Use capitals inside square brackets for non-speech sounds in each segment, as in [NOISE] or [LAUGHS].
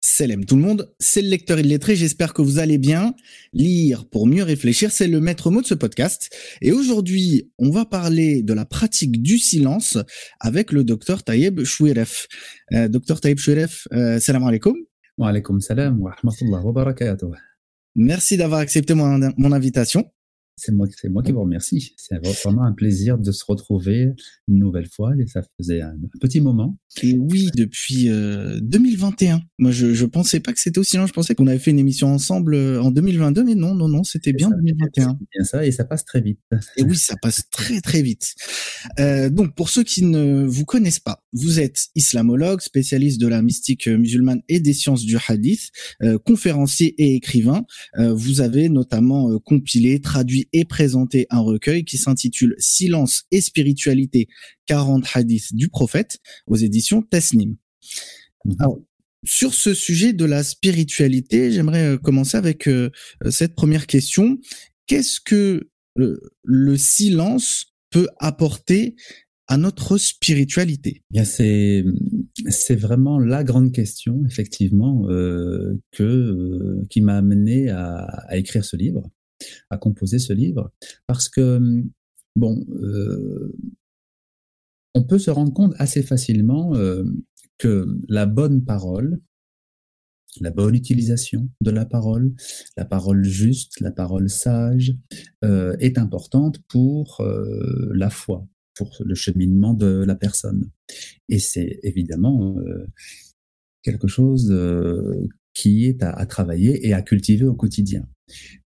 Salam tout le monde, c'est le lecteur illettré, j'espère que vous allez bien. Lire pour mieux réfléchir, c'est le maître mot de ce podcast. Et aujourd'hui, on va parler de la pratique du silence avec le docteur Taïeb Chouiref. Euh, docteur Taïeb Chouiref, euh, salam alaikum. Wa alaikum salam wa rahmatullah wa barakatuh. Merci d'avoir accepté mon, mon invitation. C'est moi, c'est moi qui vous remercie. C'est vraiment un plaisir de se retrouver une nouvelle fois et ça faisait un, petit moment. Et oui, depuis euh, 2021. Moi, je, je pensais pas que c'était aussi long. Je pensais qu'on avait fait une émission ensemble euh, en 2022, mais non, non, non, c'était bien ça, 2021. C'est bien ça et ça passe très vite. Et oui, ça passe très très vite. Euh, donc, pour ceux qui ne vous connaissent pas, vous êtes islamologue, spécialiste de la mystique musulmane et des sciences du hadith, euh, conférencier et écrivain. Euh, vous avez notamment euh, compilé, traduit et présenté un recueil qui s'intitule Silence et spiritualité 40 hadiths du prophète aux éditions Tasnim. Alors, sur ce sujet de la spiritualité, j'aimerais euh, commencer avec euh, cette première question. Qu'est-ce que euh, le silence peut apporter à notre spiritualité? Bien, c'est c'est vraiment la grande question, effectivement, euh, que euh, qui m'a amené à, à, écrire ce livre, à composer ce livre, parce que bon, euh, on peut se rendre compte assez facilement euh, que la bonne parole, la bonne utilisation de la parole, la parole juste, la parole sage, euh, est importante pour la foi, pour le cheminement de la personne. Et c'est évidemment quelque chose qui est à, travailler et à cultiver au quotidien.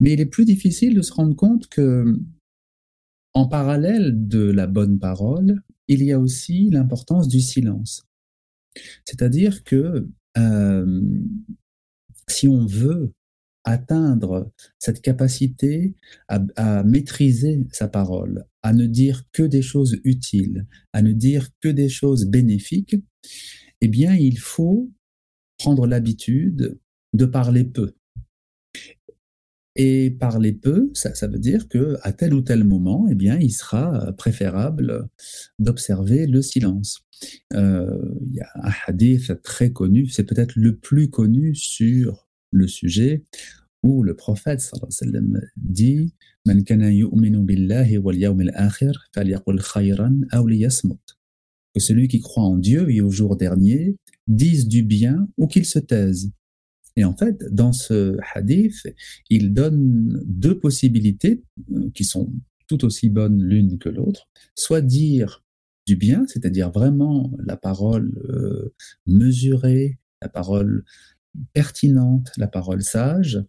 Mais il est plus difficile de se rendre compte que, en parallèle de la bonne parole, il y a aussi l'importance du silence. C'est-à-dire que euh, si on veut atteindre cette capacité à, à, maîtriser sa parole, à ne dire que des choses utiles, à ne dire que des choses bénéfiques, eh bien, il faut prendre l'habitude de parler peu. Et parler peu, ça, ça, veut dire que à tel ou tel moment, eh bien, il sera préférable d'observer le silence. Euh, il y a un hadith très connu, c'est peut-être le plus connu sur le sujet, où le prophète dit Man kana yu'minu billahi akhir khayran. Que celui qui croit en Dieu et au jour dernier dise du bien ou qu'il se taise. Et en fait, dans ce hadith, il donne deux possibilités qui sont tout aussi bonnes l'une que l'autre. Soit dire du bien, c'est-à-dire vraiment la parole euh, mesurée, la parole pertinente, la parole sage,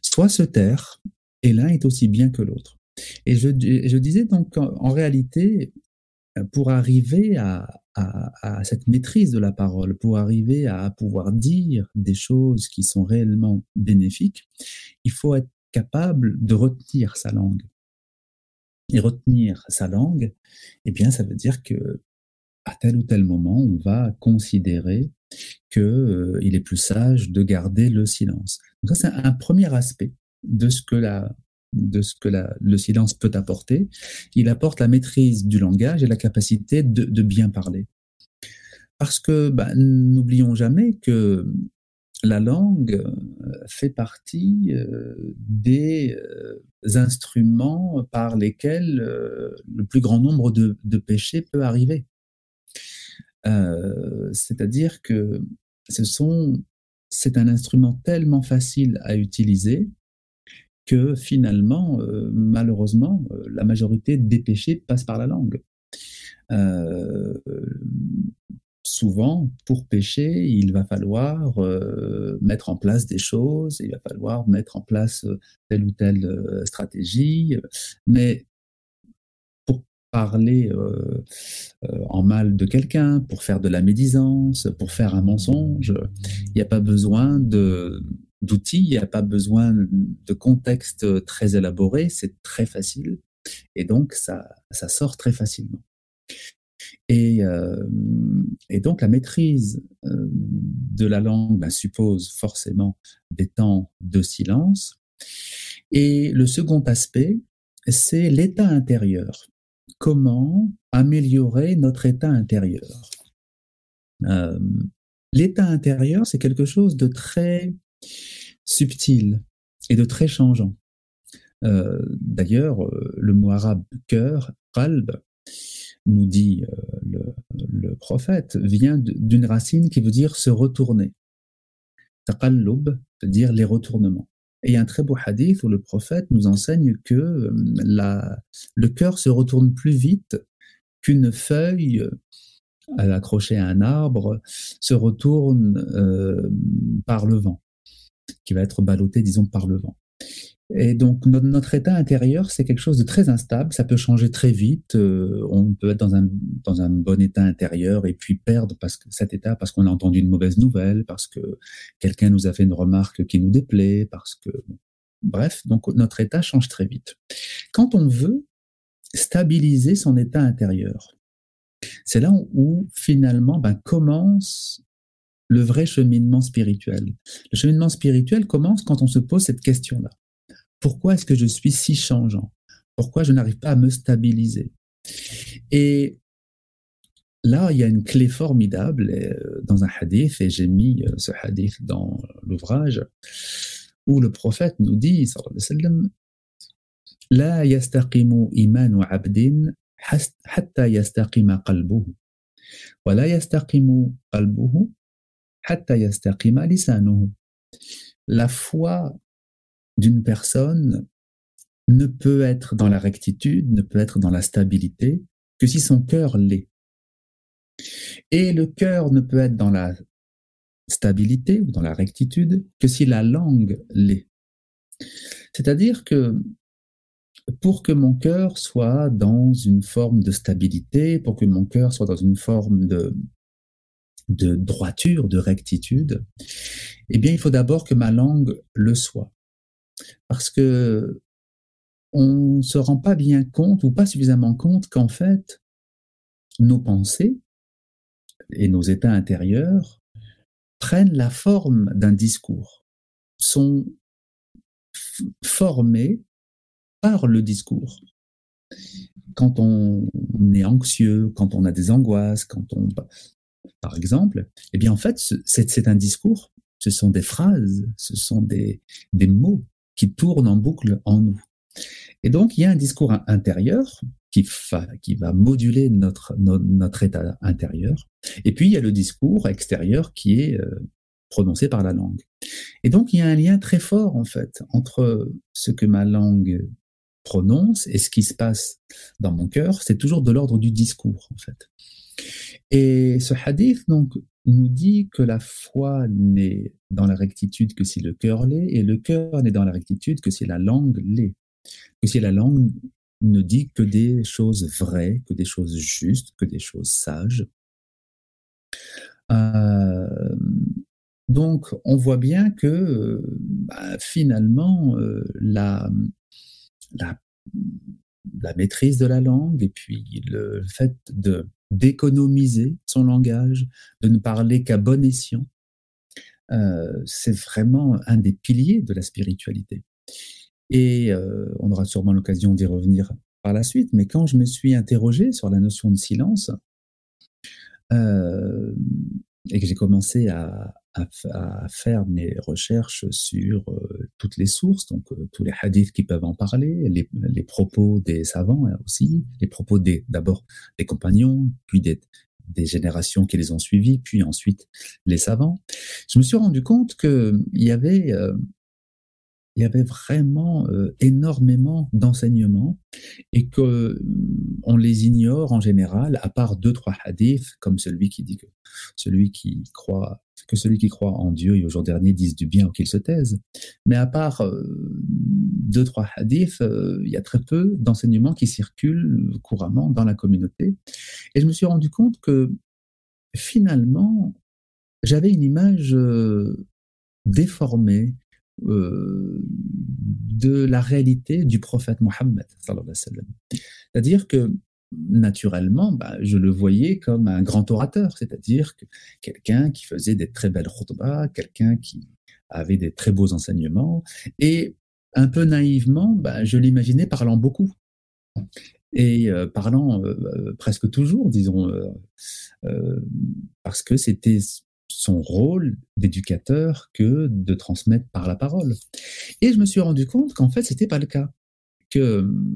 soit se taire, et l'un est aussi bien que l'autre. Et je, je, disais donc en, en, réalité, pour arriver à, cette maîtrise de la parole, pour arriver à pouvoir dire des choses qui sont réellement bénéfiques, il faut être capable de retenir sa langue. Et retenir sa langue, eh bien, ça veut dire que à tel ou tel moment, on va considérer qu'il euh, est plus sage de garder le silence. Donc ça, c'est un premier aspect de ce que la, de ce que le silence peut apporter. Il apporte la maîtrise du langage et la capacité de, bien parler. Parce que bah, n'oublions jamais que la langue fait partie euh, des euh, instruments par lesquels euh, le plus grand nombre de, péchés peut arriver. Euh, c'est-à-dire que ce sont, c'est un instrument tellement facile à utiliser que finalement, euh, malheureusement, euh, la majorité des péchés passent par la langue. Euh, souvent, pour pécher, il va falloir mettre en place des choses, il va falloir mettre en place telle ou telle stratégie, mais parler euh, euh, en mal de quelqu'un, pour faire de la médisance, pour faire un mensonge. Il n'y a pas besoin de d'outils, il n'y a pas besoin de contexte très élaboré, c'est très facile et donc ça, ça sort très facilement. Et, euh, et donc la maîtrise euh, de la langue bah, suppose forcément des temps de silence. Et le second aspect, c'est l'état intérieur comment améliorer notre état intérieur? Euh, l'état intérieur, c'est quelque chose de très subtil et de très changeant. Euh, d'ailleurs, le mot arabe cœur, qalb, nous dit le, le, prophète, vient d'une racine qui veut dire se retourner. Taqallub dire les retournements. Et il y a un très beau hadith où le prophète nous enseigne que euh, le cœur se retourne plus vite qu'une feuille euh, accrochée à un arbre se retourne euh, par le vent, qui va être ballotté, disons, par le vent. Et donc notre, état intérieur, c'est quelque chose de très instable, ça peut changer très vite, euh, on peut être dans un, dans un bon état intérieur et puis perdre parce que cet état parce qu'on a entendu une mauvaise nouvelle, parce que quelqu'un nous a fait une remarque qui nous déplaît, parce que bref, donc notre état change très vite. Quand on veut stabiliser son état intérieur, c'est là où finalement ben, commence le vrai cheminement spirituel. Le cheminement spirituel commence quand on se pose cette question-là pourquoi est-ce que je suis si changeant Pourquoi je n'arrive pas à me stabiliser Et là, il y a une clé formidable euh, dans un hadith, et j'ai mis euh, ce hadith dans l'ouvrage, où le prophète nous dit, sallallahu لا يستقيم إيمان عبد حتى يستقيم قلبه ولا يستقيم قلبه حتى يستقيم لسانه la foi d'une personne ne peut être dans la rectitude, ne peut être dans la stabilité que si son cœur l'est. Et le cœur ne peut être dans la stabilité ou dans la rectitude que si la langue l'est. C'est-à-dire que pour que mon cœur soit dans une forme de stabilité, pour que mon cœur soit dans une forme de, de droiture, de rectitude, eh bien, il faut d'abord que ma langue le soit parce que on se rend pas bien compte ou pas suffisamment compte qu'en fait, nos pensées et nos états intérieurs prennent la forme d'un discours, sont formés par le discours. Quand on est anxieux, quand on a des angoisses, quand on, par exemple, eh bien en fait, c'est un discours, ce sont des phrases, ce sont des, mots qui tourne en boucle en nous. Et donc, il y a un discours intérieur qui, va moduler notre, notre, état intérieur. Et puis, il y a le discours extérieur qui est euh, prononcé par la langue. Et donc, il y a un lien très fort, en fait, entre ce que ma langue prononce et ce qui se passe dans mon cœur. C'est toujours de l'ordre du discours, en fait. Et ce hadith, donc, nous dit que la foi n'est dans la rectitude que si le cœur l'est, et le cœur n'est dans la rectitude que si la langue l'est. Que si la langue ne dit que des choses vraies, que des choses justes, que des choses sages. Euh, donc, on voit bien que bah, finalement, euh, la, la maîtrise de la langue et puis le fait de d'économiser son langage, de ne parler qu'à bon escient. Euh, c'est vraiment un des piliers de la spiritualité. Et euh, on aura sûrement l'occasion d'y revenir par la suite, mais quand je me suis interrogé sur la notion de silence, euh, et que j'ai commencé à, à, faire mes recherches sur euh, toutes les sources, donc euh, tous les hadiths qui peuvent en parler, les, propos des savants hein, aussi, les propos des d'abord des compagnons, puis des, des générations qui les ont suivis, puis ensuite les savants. Je me suis rendu compte que il y avait euh, il y avait vraiment énormément d'enseignements et que on les ignore en général, à part deux trois hadiths comme celui qui dit que celui qui croit que celui qui croit en Dieu et au jour dernier dise du bien ou qu'il se taise. Mais à part euh, deux, trois hadiths, euh, il y a très peu d'enseignements qui circulent couramment dans la communauté. Et je me suis rendu compte que finalement, j'avais une image euh, de la réalité du prophète Mohammed. C'est-à-dire que naturellement, bah, je le voyais comme un grand orateur, c'est-à-dire que quelqu'un qui faisait des très belles khutbahs, quelqu'un qui avait des très beaux enseignements, et un peu naïvement, bah, je l'imaginais parlant beaucoup. Et euh, parlant euh, presque toujours, disons, parce que c'était son rôle d'éducateur que de transmettre par la parole. Et je me suis rendu compte qu'en fait, c'était pas le cas. Que hum,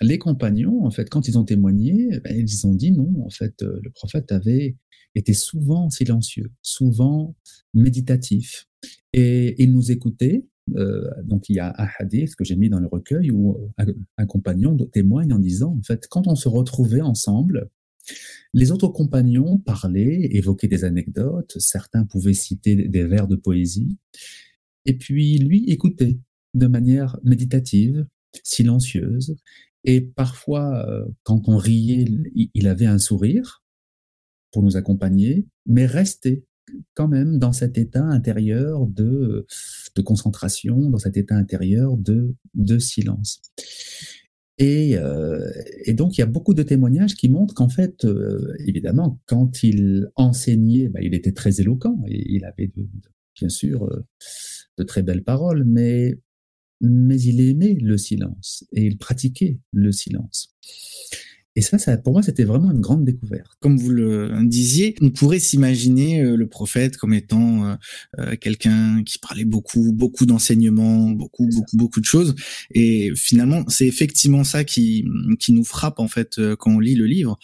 les compagnons, en fait, quand ils ont témoigné, ben, ils ont dit non, en fait, euh, le prophète avait été souvent silencieux, souvent méditatif. Et il nous écoutait. Euh, donc, il y a un hadith que j'ai mis dans le recueil où un compagnon témoigne en disant, en fait, quand on se retrouvait ensemble, les autres compagnons parlaient, évoquaient des anecdotes, certains pouvaient citer des vers de poésie, et puis lui écoutait de manière méditative, silencieuse, et parfois, euh, quand on riait, il avait un sourire pour nous accompagner, mais restait quand même dans cet état intérieur de, de concentration, dans cet état intérieur de, de silence. Et, euh, et, donc, il y a beaucoup de témoignages qui montrent qu'en fait, euh, évidemment, quand il enseignait, bah, il était très éloquent et il avait bien sûr euh, de très belles paroles, mais, mais il aimait le silence et il pratiquait le silence. Et ça, ça pour moi, c'était vraiment une grande découverte. Comme vous le disiez, on pourrait s'imaginer euh, le prophète comme étant euh, euh, quelqu'un qui parlait beaucoup, beaucoup d'enseignements, beaucoup, beaucoup, beaucoup de choses. Et finalement, c'est effectivement ça qui, qui nous frappe en fait quand on lit le livre,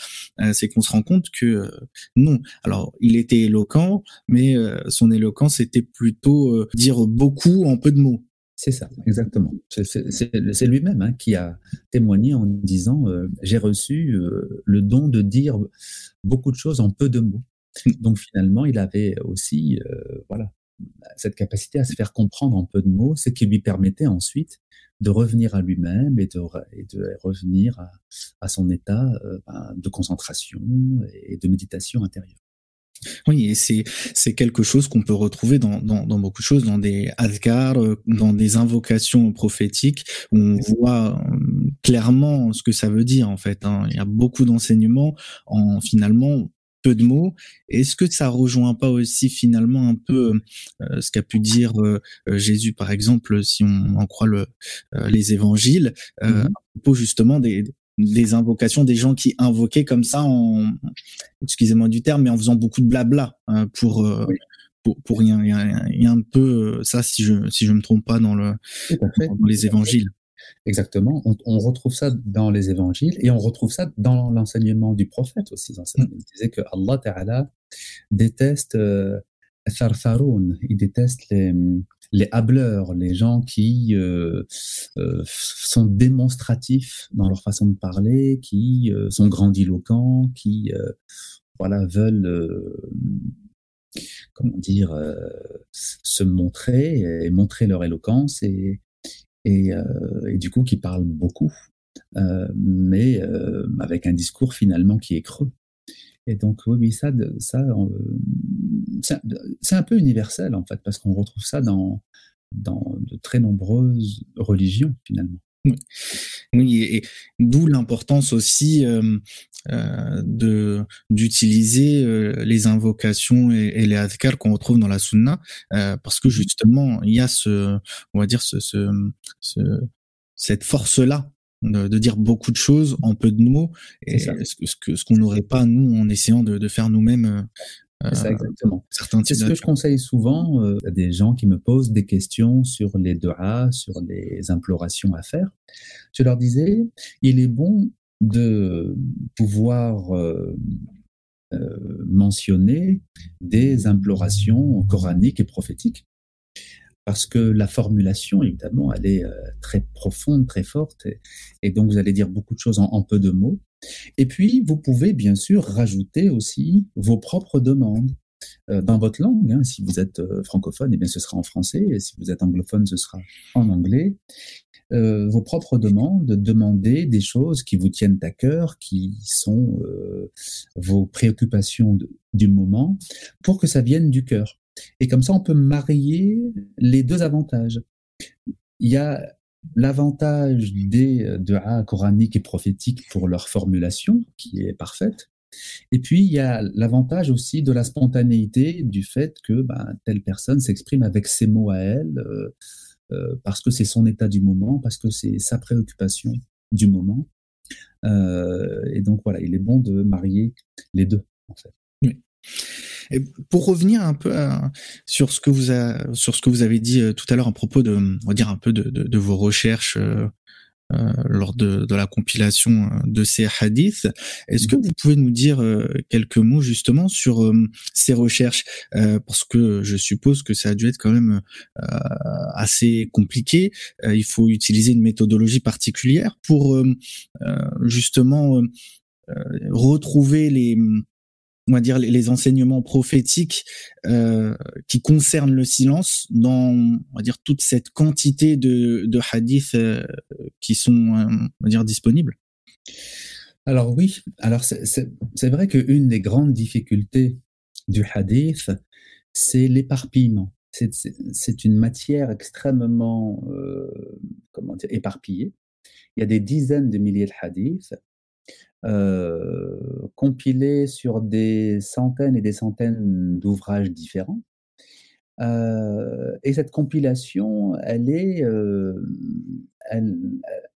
c'est qu'on se rend compte que non. Alors, il était éloquent, mais son éloquence était plutôt dire beaucoup en peu de mots. C'est ça, exactement. C'est lui-même hein, qui a témoigné en disant euh, J'ai reçu euh, le don de dire beaucoup de choses en peu de mots. Donc finalement, il avait aussi euh, voilà, cette capacité à se faire comprendre en peu de mots, ce qui lui permettait ensuite de revenir à lui-même et de, de, revenir à, à son état ben, de concentration et de méditation intérieure. Oui, et c'est c'est quelque chose qu'on peut retrouver dans, dans, dans beaucoup de choses, dans des adhkar, euh, dans des invocations prophétiques, où on voit euh, clairement ce que ça veut dire en fait. Hein. Il y a beaucoup d'enseignements en finalement peu de mots. Est-ce que ça rejoint pas aussi finalement un peu euh, ce qu'a pu dire Jésus, par exemple, si on en croit le, les évangiles, mmh à propos justement des, des invocations, des gens qui invoquaient comme ça en, excusez-moi du terme, mais en faisant beaucoup de blabla hein, pour, euh, pour, pour rien. Il y, a, un peu euh, ça, si je si je me trompe pas dans le dans les évangiles. Exactement. On, retrouve ça dans les évangiles et on retrouve ça dans l'enseignement du prophète aussi. Il disait que Allah Ta'ala déteste euh, il déteste les, les hableurs, les gens qui euh, euh, sont démonstratifs dans leur façon de parler, qui euh, sont grandiloquents, qui voilà veulent comment dire se montrer et montrer leur éloquence et et, du coup qui parlent beaucoup, mais avec un discours finalement qui est creux. Et donc, oui, ça, ça c'est un peu universel, en fait, parce qu'on retrouve ça dans, dans de très nombreuses religions, finalement. Oui, et, d'où l'importance aussi euh, euh, de d'utiliser euh, les invocations et, les adhkar qu'on retrouve dans la sunna, parce que mmh. justement, il y a ce, on va dire, ce, ce, ce cette force-là de, dire beaucoup de choses en peu de mots, et ce, ce qu'on n'aurait pas nous en essayant de, faire nous-mêmes. Euh, c'est exactement. C'est ce que je conseille souvent euh, à des gens qui me posent des questions sur les du'as, sur les implorations à faire. Je leur disais, il est bon de pouvoir euh, mentionner des implorations coraniques et prophétiques parce que la formulation, évidemment, elle est euh, très profonde, très forte, et, donc vous allez dire beaucoup de choses en, peu de mots. Et puis, vous pouvez bien sûr rajouter aussi vos propres demandes euh, dans votre langue. Hein. Si vous êtes euh, francophone, eh bien, ce sera en français, et si vous êtes anglophone, ce sera en anglais. vos propres demandes, demander des choses qui vous tiennent à cœur, qui sont vos préoccupations du moment, pour que ça vienne du cœur. Et comme ça, on peut marier les deux avantages. Il y a l'avantage des du'a coraniques et prophétiques pour leur formulation, qui est parfaite. Et puis, il y a l'avantage aussi de la spontanéité, du fait que ben, telle personne s'exprime avec ses mots à elle, euh, euh, parce que c'est son état du moment, parce que c'est sa préoccupation du moment. Euh, et donc, voilà, il est bon de marier les deux, en fait. Et pour revenir un peu sur ce que vous a, sur ce que vous avez dit tout à l'heure à propos de, on va dire un peu de, de, de vos recherches euh, lors de, de, la compilation euh, de ces hadiths. Est-ce que vous pouvez nous dire euh, quelques mots justement sur ces recherches? Parce que je suppose que ça a dû être quand même assez compliqué. il faut utiliser une méthodologie particulière pour justement retrouver les on va dire les, enseignements prophétiques euh, qui concernent le silence dans on va dire toute cette quantité de, de hadiths euh, qui sont euh, on va dire disponibles. Alors oui alors c'est vrai qu'une des grandes difficultés du hadith c'est l'éparpillement. C'est une matière extrêmement comment dire éparpillée. Il y a des dizaines de milliers de hadiths euh, compilé sur des centaines et des centaines d'ouvrages différents. Euh, et cette compilation, elle est, euh, elle,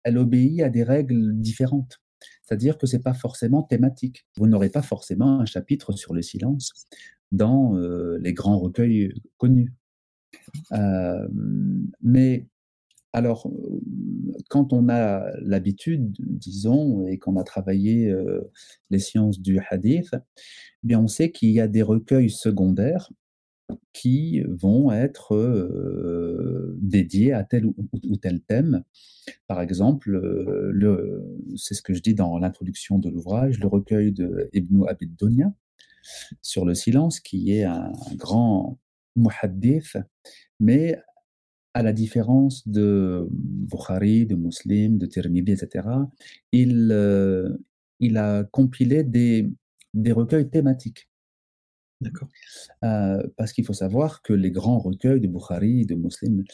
elle, obéit à des règles différentes. C'est-à-dire que c'est pas forcément thématique. Vous n'aurez pas forcément un chapitre sur le silence dans les grands recueils connus. mais alors, quand on a l'habitude, disons, et qu'on a travaillé les sciences du hadith, eh bien on sait qu'il y a des recueils secondaires qui vont être dédiés à tel ou, tel thème. Par exemple, c'est ce que je dis dans l'introduction de l'ouvrage, le recueil de Ibn Abid sur le silence, qui est un grand muhaddith, mais à la différence de Bukhari, de Muslim, de Tirmidhi, etc., il, euh, il a compilé des, des recueils thématiques. D'accord. Euh, parce qu'il faut savoir que les grands recueils de Bukhari, de Muslim,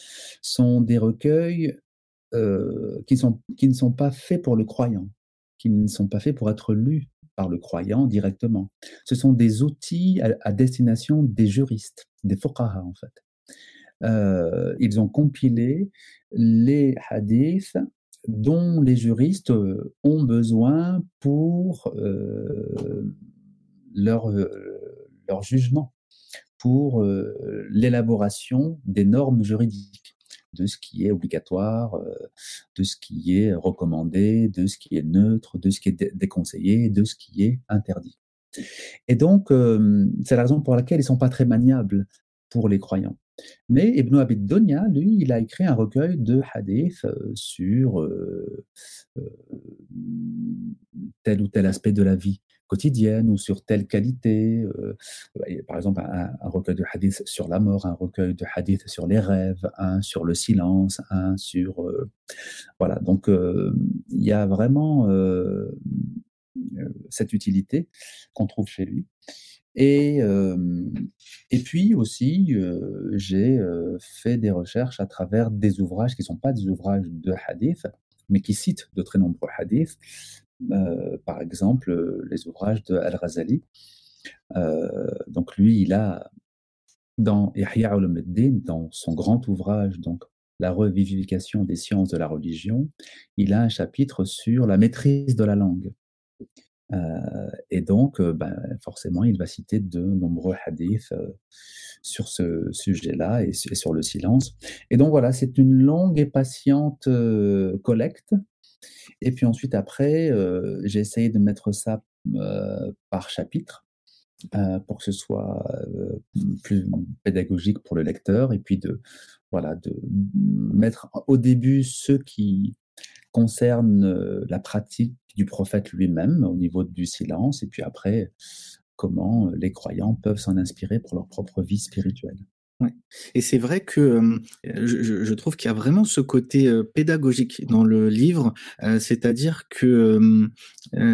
sont des recueils euh, qui, sont, qui ne sont pas faits pour le croyant, qui ne sont pas faits pour être lus par le croyant directement. Ce sont des outils à, à destination des juristes, des fuqaha en fait. Euh, ils ont compilé les hadiths dont les juristes euh, ont besoin pour euh, leur, leur jugement, pour l'élaboration des normes juridiques de ce qui est obligatoire, de ce qui est recommandé, de ce qui est neutre, de ce qui est déconseillé, de ce qui est interdit. Et donc, c'est la raison pour laquelle ils ne sont pas très maniables pour les croyants. Mais Ibn Abid Donia, lui, il a écrit un recueil de hadiths euh, sur euh, euh, tel ou tel aspect de la vie quotidienne ou sur telle qualité. par exemple, un, recueil de hadiths sur la mort, un recueil de hadiths sur les rêves, un sur le silence, un sur... voilà, donc il y a vraiment cette utilité qu'on trouve chez lui. Et, et puis aussi, j'ai fait des recherches à travers des ouvrages qui ne sont pas des ouvrages de hadith, mais qui citent de très nombreux hadiths. par exemple, les ouvrages de Al-Razali. donc lui, il a, dans al-Muddin, dans son grand ouvrage, donc la revivification des sciences de la religion, il a un chapitre sur la maîtrise de la langue. Euh, et donc, euh, ben, forcément, il va citer de nombreux hadiths euh, sur ce sujet-là et, sur le silence. Et donc voilà, c'est une longue et patiente collecte. Et puis ensuite, après, j'ai essayé de mettre ça par chapitre. pour que ce soit plus pédagogique pour le lecteur et puis de voilà de mettre au début ceux qui concernent la pratique du prophète lui-même au niveau du silence, et puis après, comment les croyants peuvent s'en inspirer pour leur propre vie spirituelle. Et c'est vrai que euh, je, je trouve qu'il y a vraiment ce côté euh, pédagogique dans le livre, euh, c'est-à-dire que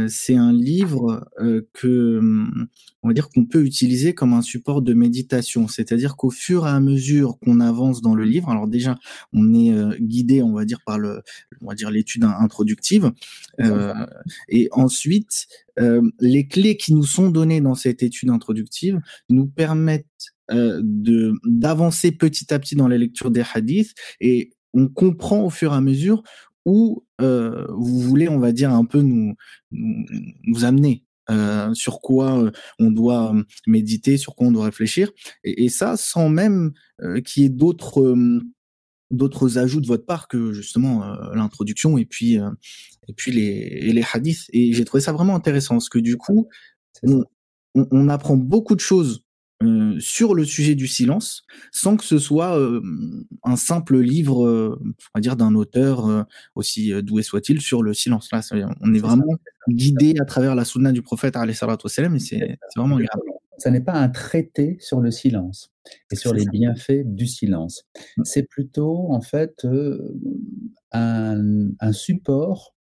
c'est un livre que on va dire qu'on peut utiliser comme un support de méditation, c'est-à-dire qu'au fur et à mesure qu'on avance dans le livre, alors déjà on est guidé, on va dire par le, on va dire l'étude introductive, et ensuite les clés qui nous sont données dans cette étude introductive nous permettent euh, de d'avancer petit à petit dans la lecture des hadiths et on comprend au fur et à mesure où euh, vous voulez, on va dire, un peu nous, nous, amener sur quoi on doit méditer, sur quoi on doit réfléchir, et, et ça sans même qu'il y ait d'autres d'autres ajouts de votre part que justement l'introduction et puis et puis les les hadiths. Et j'ai trouvé ça vraiment intéressant parce que du coup on, on, apprend beaucoup de choses euh, sur le sujet du silence, sans que ce soit euh, un simple livre, euh, on va dire, d'un auteur aussi doué soit-il sur le silence. Là, on est vraiment guidé à travers la sunna du prophète, et c'est vraiment agréable. Ça n'est pas un traité sur le silence et sur les bienfaits du silence. Mm. C'est plutôt, en fait, un, un support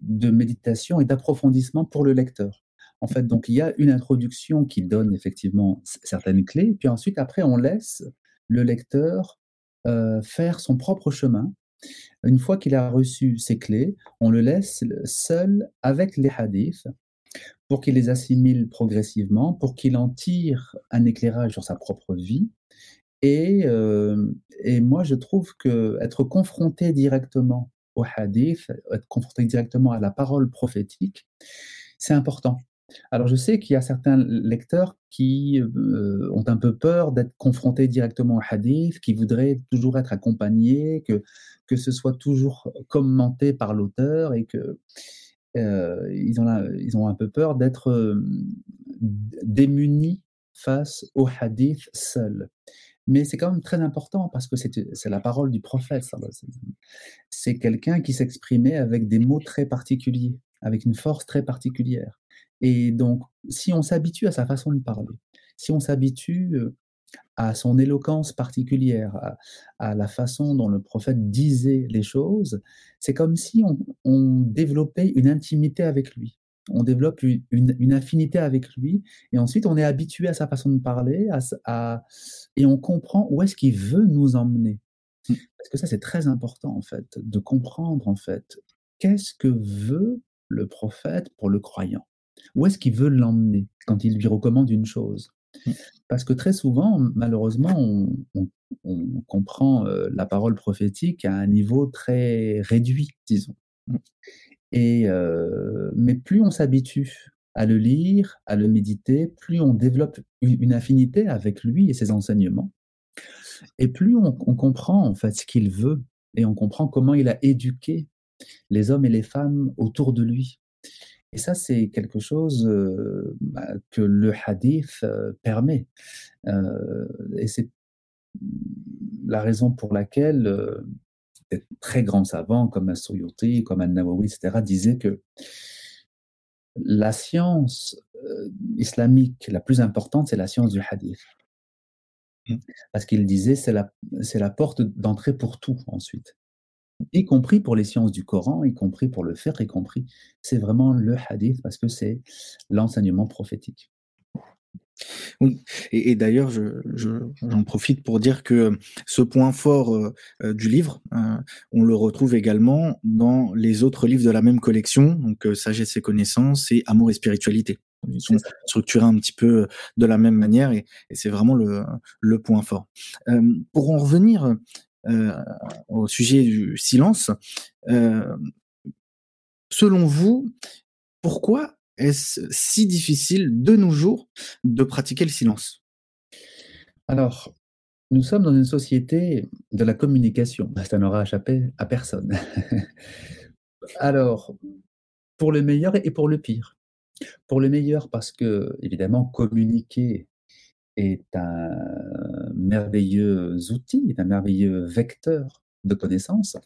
de méditation et d'approfondissement pour le lecteur. En fait, donc il y a une introduction qui donne effectivement certaines clés, puis ensuite, après, on laisse le lecteur euh, faire son propre chemin. Une fois qu'il a reçu ces clés, on le laisse seul avec les hadiths pour qu'il les assimile progressivement, pour qu'il en tire un éclairage sur sa propre vie. Et, euh, et moi, je trouve que être confronté directement au hadith, être confronté directement à la parole prophétique, c'est important. Alors je sais qu'il y a certains lecteurs qui euh, ont un peu peur d'être confrontés directement au hadith, qui voudraient toujours être accompagnés, que, que ce soit toujours commenté par l'auteur et que euh, ils, ont ils ont un peu peur d'être euh, démunis face au hadith seul. Mais c'est quand même très important parce que c'est la parole du prophète. C'est quelqu'un qui s'exprimait avec des mots très particuliers, avec une force très particulière. Et donc, si on s'habitue à sa façon de parler, si on s'habitue à son éloquence particulière, à, la façon dont le prophète disait les choses, c'est comme si on, développait une intimité avec lui. On développe une, affinité avec lui, et ensuite on est habitué à sa façon de parler, à, et on comprend où est-ce qu'il veut nous emmener. Mmh. Parce que ça, c'est très important, en fait, de comprendre, en fait, qu'est-ce que veut le prophète pour le croyant? Où est-ce qu'il veut l'emmener quand il lui recommande une chose? Mmh. Parce que très souvent, malheureusement, on, comprend euh, la parole prophétique à un niveau très réduit, disons. Mmh. Et, euh, mais plus on s'habitue à le lire, à le méditer, plus on développe une, affinité avec lui et ses enseignements, et plus on, on comprend en fait ce qu'il veut, et on comprend comment il a éduqué les hommes et les femmes autour de lui. Et ça, c'est quelque chose bah, que le hadith permet. et c'est la raison pour laquelle des très grands savants comme As-Suyuti, comme Al-Nawawi, etc., disaient que la science islamique la plus importante, c'est la science du hadith. Mmh. Parce qu'il disait c'est la, c'est la porte d'entrée pour tout ensuite y compris pour les sciences du Coran, y compris pour le faire, y compris. C'est vraiment le hadith parce que c'est l'enseignement prophétique. Oui, et, d'ailleurs, j'en profite pour dire que ce point fort euh, euh, du livre, euh, on le retrouve également dans les autres livres de la même collection, donc Sagesse et connaissances et Amour et spiritualité. Ils sont structurés un petit peu de la même manière et, c'est vraiment le, le, point fort. pour en revenir euh, au sujet du silence. Euh, selon vous, pourquoi est-ce si difficile de nos jours de pratiquer le silence? Alors, nous sommes dans une société de la communication. Ça n'aura échappé à personne. [LAUGHS] Alors, pour le meilleur et pour le pire. Pour le meilleur, parce que, évidemment, communiquer est un merveilleux outil, est un merveilleux vecteur de connaissances.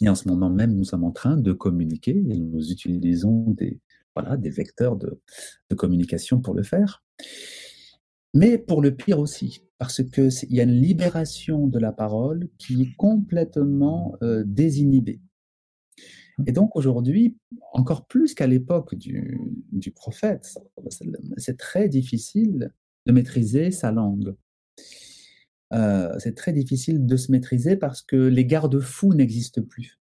Et en ce moment même, nous sommes en train de communiquer et nous utilisons des, voilà, des vecteurs de, communication pour le faire. Mais pour le pire aussi, parce qu'il y a une libération de la parole qui est complètement euh, désinhibée. Et donc aujourd'hui, encore plus qu'à l'époque du, prophète, c'est très difficile de maîtriser sa langue. Euh, c'est très difficile de se maîtriser parce que les garde-fous n'existent plus.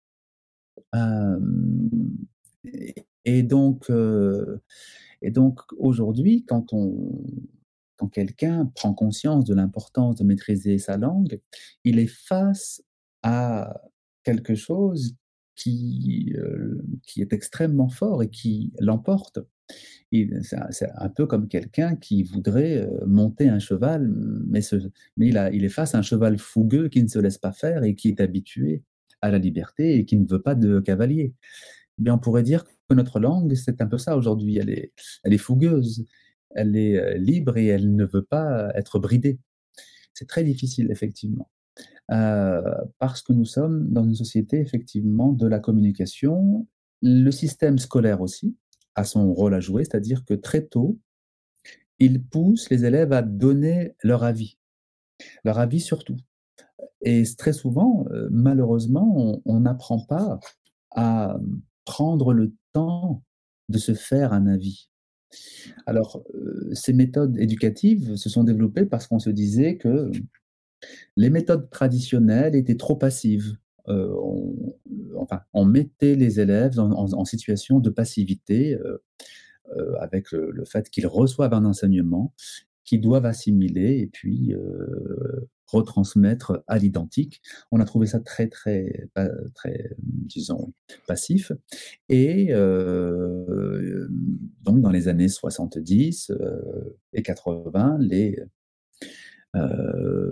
Euh, et, donc, euh, et donc aujourd'hui, quand, on, quand quelqu'un prend conscience de l'importance de maîtriser sa langue, il est face à quelque chose qui, qui est extrêmement fort et qui l'emporte. C'est un peu comme quelqu'un qui voudrait euh, monter un cheval, mais, il, est face à un cheval fougueux qui ne se laisse pas faire et qui est habitué à la liberté et qui ne veut pas de cavalier. Bien, on pourrait dire que notre langue, c'est un peu ça aujourd'hui. Elle est, elle est fougueuse, elle est euh, libre et elle ne veut pas être bridée. C'est très difficile, effectivement. Euh, parce que nous sommes dans une société, effectivement, de la communication. Le système scolaire aussi a son rôle à jouer, c'est-à-dire que très tôt, il pousse les élèves à donner leur avis, leur avis surtout. Et très souvent, euh, malheureusement, on n'apprend pas à prendre le temps de se faire un avis. Alors, euh, ces méthodes éducatives se sont développées parce qu'on se disait que les méthodes traditionnelles étaient trop passives. Euh, on, mettait les élèves en, situation de passivité euh, avec le fait qu'ils reçoivent un enseignement, qu'ils doivent assimiler et puis retransmettre à l'identique. On a trouvé ça très, très, très, disons, passif. Et euh, donc, dans les années 70 euh, et 80, les, euh,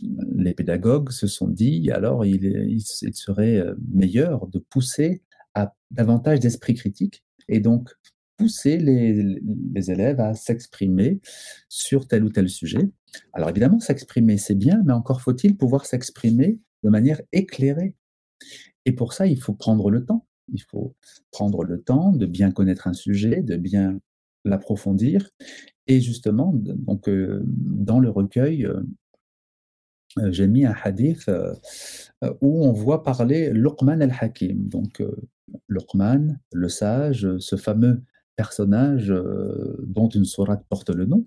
les pédagogues se sont dit, alors il, serait meilleur de pousser à davantage d'esprit critique et donc pousser les, élèves à s'exprimer sur tel ou tel sujet. Alors évidemment, s'exprimer, c'est bien, mais encore faut-il pouvoir s'exprimer de manière éclairée. Et pour ça, il faut prendre le temps. Il faut prendre le temps de bien connaître un sujet, de bien l'approfondir. Et justement, donc, euh, dans le recueil, euh, euh, j'ai mis un hadith où on voit parler Luqman al-Hakim. Donc, Luqman, le sage, ce fameux personnage dont une sourate porte le nom,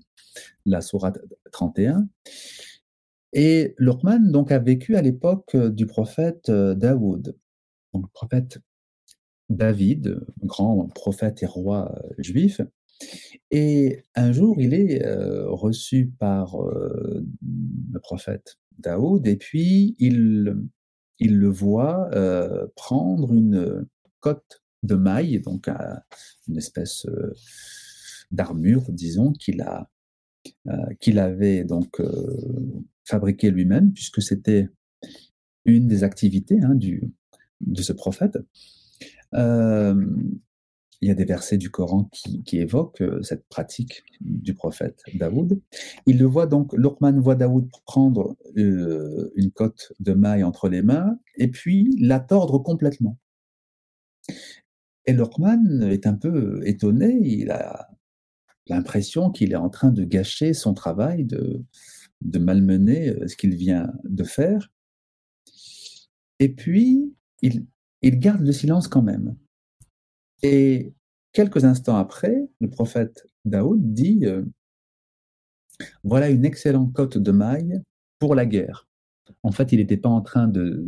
la sourate 31. Et Luqman donc, a vécu à l'époque du prophète Daoud. Donc, le prophète David, grand prophète et roi juif. Et un jour, il est reçu par le prophète Et puis il, le voit prendre une côte de maille, donc une espèce d'armure, disons, qu'il qu'il avait donc fabriqué lui-même, puisque c'était une des activités hein, de ce prophète. Il y a des versets du Coran qui, évoquent cette pratique du prophète Daoud. Il le voit donc, Luqman voit Daoud prendre une côte de maille entre les mains et puis la tordre complètement. Et Luqman est un peu étonné, il a l'impression qu'il est en train de gâcher son travail, de, malmener euh, ce qu'il vient de faire. Et puis, il garde le silence quand même. Et quelques instants après, le prophète Daoud dit euh, Voilà une excellente cote de maille pour la guerre. En fait, il n'était pas en train de,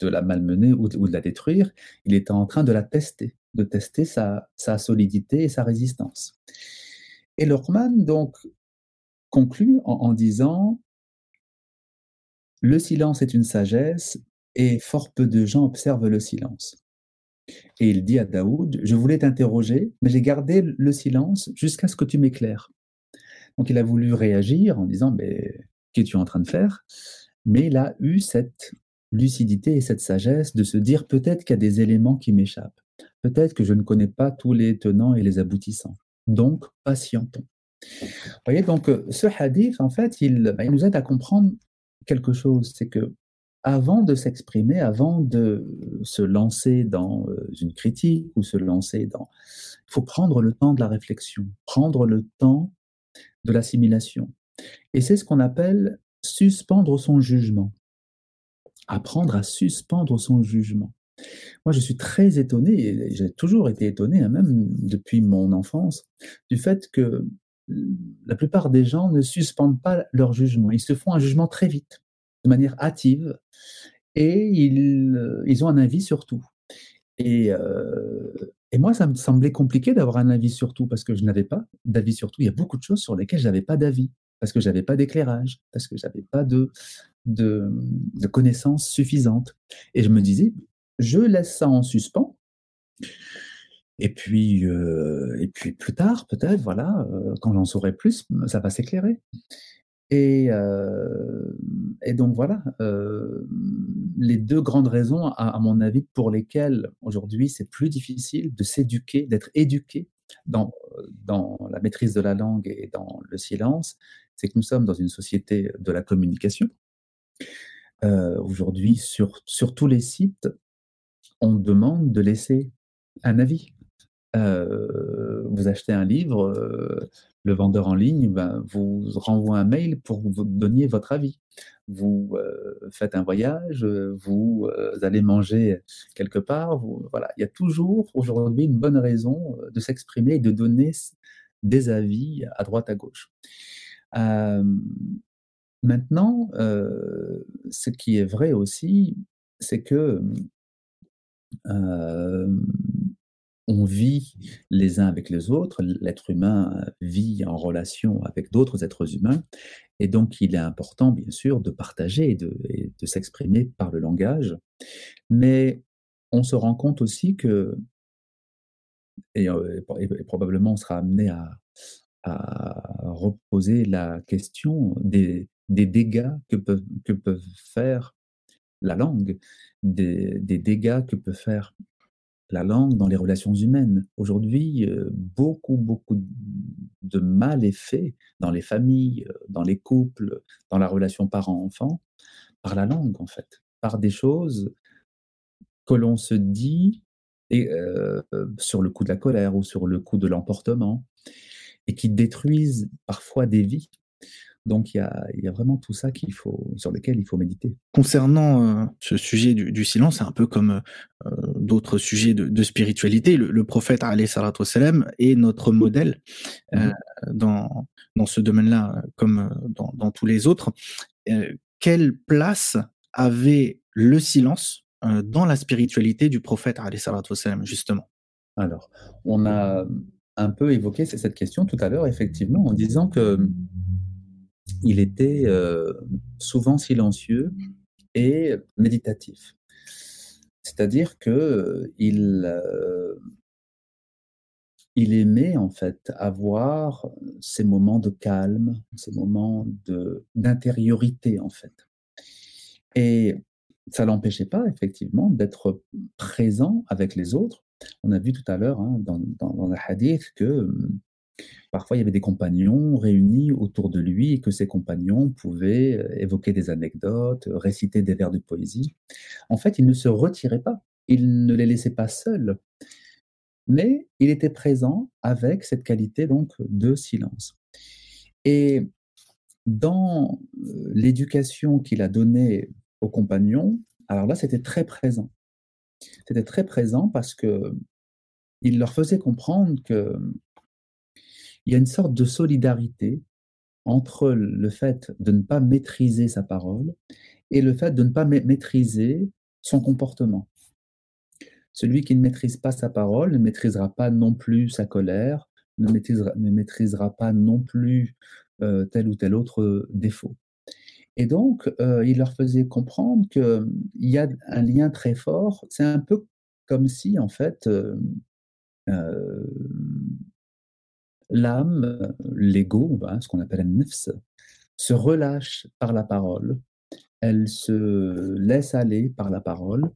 la malmener ou de, la détruire, il était en train de la tester, de tester sa, sa solidité et sa résistance. Et Lorman, donc, conclut en, disant Le silence est une sagesse et fort peu de gens observent le silence. Et il dit à Daoud Je voulais t'interroger, mais j'ai gardé le silence jusqu'à ce que tu m'éclaires. Donc il a voulu réagir en disant Mais qu'es-tu en train de faire? Mais il a eu cette lucidité et cette sagesse de se dire peut-être qu'il y a des éléments qui m'échappent. Peut-être que je ne connais pas tous les tenants et les aboutissants. Donc, patientons. Vous voyez, donc ce hadith, en fait, il, bah, il nous aide à comprendre quelque chose. C'est que avant de s'exprimer, avant de se lancer dans euh, une critique ou se lancer dans... Il faut prendre le temps de la réflexion, prendre le temps de l'assimilation. Et c'est ce qu'on appelle suspendre son jugement apprendre à suspendre son jugement. Moi, je suis très étonné, et j'ai toujours été étonné, hein, même depuis mon enfance, du fait que la plupart des gens ne suspendent pas leur jugement. Ils se font un jugement très vite, de manière hâtive, et ils, euh, ils ont un avis sur tout. Et, euh, et moi, ça me semblait compliqué d'avoir un avis sur tout, parce que je n'avais pas d'avis sur tout. Il y a beaucoup de choses sur lesquelles je n'avais pas d'avis, parce que je n'avais pas d'éclairage, parce que je n'avais pas de, de, connaissances suffisantes. Et je me disais, je laisse ça en suspens. Et puis, et puis plus tard, peut-être, voilà, quand j'en saurai plus, ça va s'éclairer. Et, et, donc voilà, les deux grandes raisons, à, mon avis, pour lesquelles aujourd'hui c'est plus difficile de s'éduquer, d'être éduqué dans, dans la maîtrise de la langue et dans le silence, c'est que nous sommes dans une société de la communication. aujourd'hui, sur, sur tous les sites, on demande de laisser un avis. vous achetez un livre, le vendeur en ligne ben, vous renvoie un mail pour vous donner votre avis. Vous faites un voyage, vous allez manger quelque part. voilà, il y a toujours aujourd'hui une bonne raison de s'exprimer et de donner des avis à droite à gauche. maintenant, ce qui est vrai aussi, c'est que on vit les uns avec les autres, l'être humain vit en relation avec d'autres êtres humains, et donc il est important, bien sûr, de partager et de, s'exprimer par le langage, mais on se rend compte aussi que, et, probablement on sera amené à, reposer la question des, dégâts que peuvent, faire la langue, des, dégâts que peut faire la langue dans les relations humaines. Aujourd'hui, euh, beaucoup, beaucoup de mal est fait dans les familles, euh, dans les couples, dans la relation parent-enfant, par la langue, en fait, par des choses que l'on se dit euh, sur le coup de la colère ou sur le coup de l'emportement, et qui détruisent parfois des vies. Donc il y a, vraiment tout ça qu'il faut, sur lequel il faut méditer. Concernant euh, ce sujet du, silence, c'est un peu comme euh, d'autres sujets de, spiritualité. Le, prophète salam est notre modèle euh, mmh dans, dans ce domaine-là, comme dans, dans, tous les autres. quelle place avait le silence dans la spiritualité du prophète salam justement? Alors, on a un peu évoqué cette question tout à l'heure, effectivement, en disant que il était euh, souvent silencieux et méditatif. C'est-à-dire que euh, il, aimait en fait avoir ces moments de calme, ces moments d'intériorité en fait. Et ça l'empêchait pas effectivement d'être présent avec les autres. On a vu tout à l'heure hein, dans, dans, dans, le hadith que Parfois, il y avait des compagnons réunis autour de lui et que ces compagnons pouvaient euh, évoquer des anecdotes, réciter des vers de poésie. En fait, il ne se retirait pas, il ne les laissait pas seuls, mais il était présent avec cette qualité donc de silence. Et dans euh, l'éducation qu'il a donnée aux compagnons, alors là, c'était très présent. C'était très présent parce que il leur faisait comprendre que il y a une sorte de solidarité entre le fait de ne pas maîtriser sa parole et le fait de ne pas maîtriser son comportement. Celui qui ne maîtrise pas sa parole ne maîtrisera pas non plus sa colère, ne maîtrisera, pas non plus euh, tel ou tel autre défaut. Et donc, euh, il leur faisait comprendre qu'il y a un lien très fort. C'est un peu comme si, en fait, euh, l'âme, l'ego, ce qu'on appelle un nefs, se relâche par la parole, elle se laisse aller par la parole,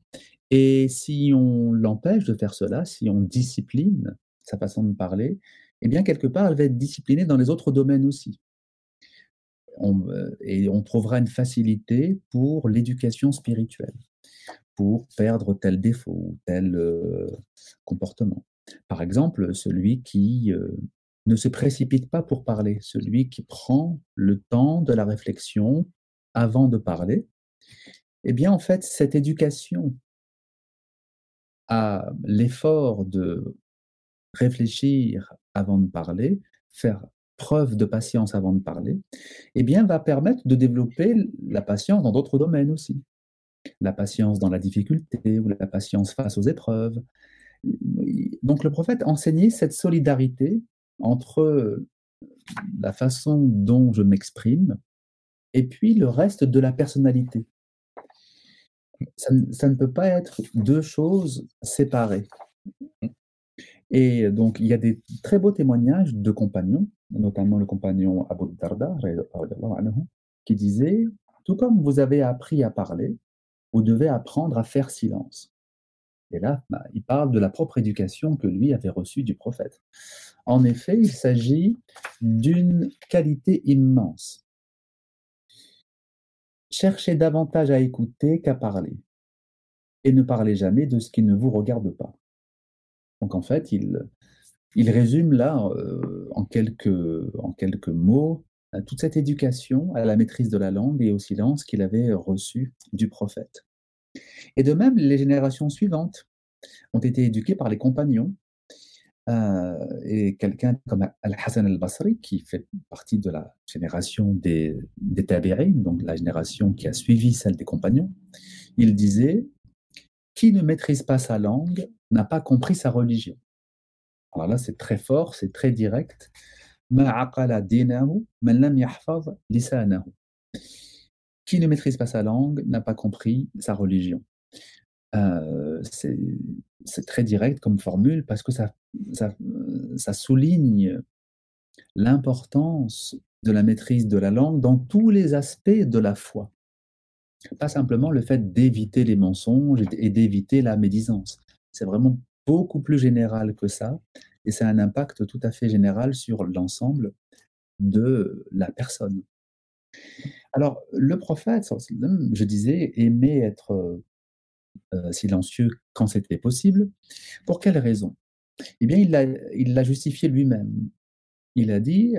et si on l'empêche de faire cela, si on discipline sa façon de parler, eh bien, quelque part, elle va être disciplinée dans les autres domaines aussi. Euh, et on trouvera une facilité pour l'éducation spirituelle, pour perdre tel défaut ou tel euh, comportement. Par exemple, celui qui euh, ne se précipite pas pour parler, celui qui prend le temps de la réflexion avant de parler, eh bien en fait cette éducation à l'effort de réfléchir avant de parler, faire preuve de patience avant de parler, eh bien va permettre de développer la patience dans d'autres domaines aussi. La patience dans la difficulté ou la patience face aux épreuves. Donc le prophète enseignait cette solidarité entre la façon dont je m'exprime et puis le reste de la personnalité. Ça, ne peut pas être deux choses séparées. Et donc, il y a des très beaux témoignages de compagnons, notamment le compagnon Abu Darda, qui disait Tout comme vous avez appris à parler, vous devez apprendre à faire silence. Et là, bah, il parle de la propre éducation que lui avait reçue du prophète. En effet, il s'agit d'une qualité immense. Cherchez davantage à écouter qu'à parler, et ne parlez jamais de ce qui ne vous regarde pas. Donc en fait, il, résume là euh, en, quelques, en quelques mots euh, toute cette éducation à la maîtrise de la langue et au silence qu'il avait reçu du prophète. Et de même, les générations suivantes ont été éduquées par les compagnons. Euh, et quelqu'un comme Al-Hassan al-Basri, qui fait partie de la génération des, des donc la génération qui a suivi celle des compagnons, il disait Qui ne maîtrise pas sa langue n'a pas compris sa religion. Alors là, c'est très fort, c'est très direct. Qui ne maîtrise pas sa langue n'a pas compris sa religion. Euh, c'est très direct comme formule parce que ça, ça, ça souligne l'importance de la maîtrise de la langue dans tous les aspects de la foi. Pas simplement le fait d'éviter les mensonges et d'éviter la médisance. C'est vraiment beaucoup plus général que ça et c'est un impact tout à fait général sur l'ensemble de la personne. Alors, le prophète, je disais, aimait être euh, silencieux quand c'était possible. Pour quelle raison? Eh bien, il l'a justifié lui-même. Il a dit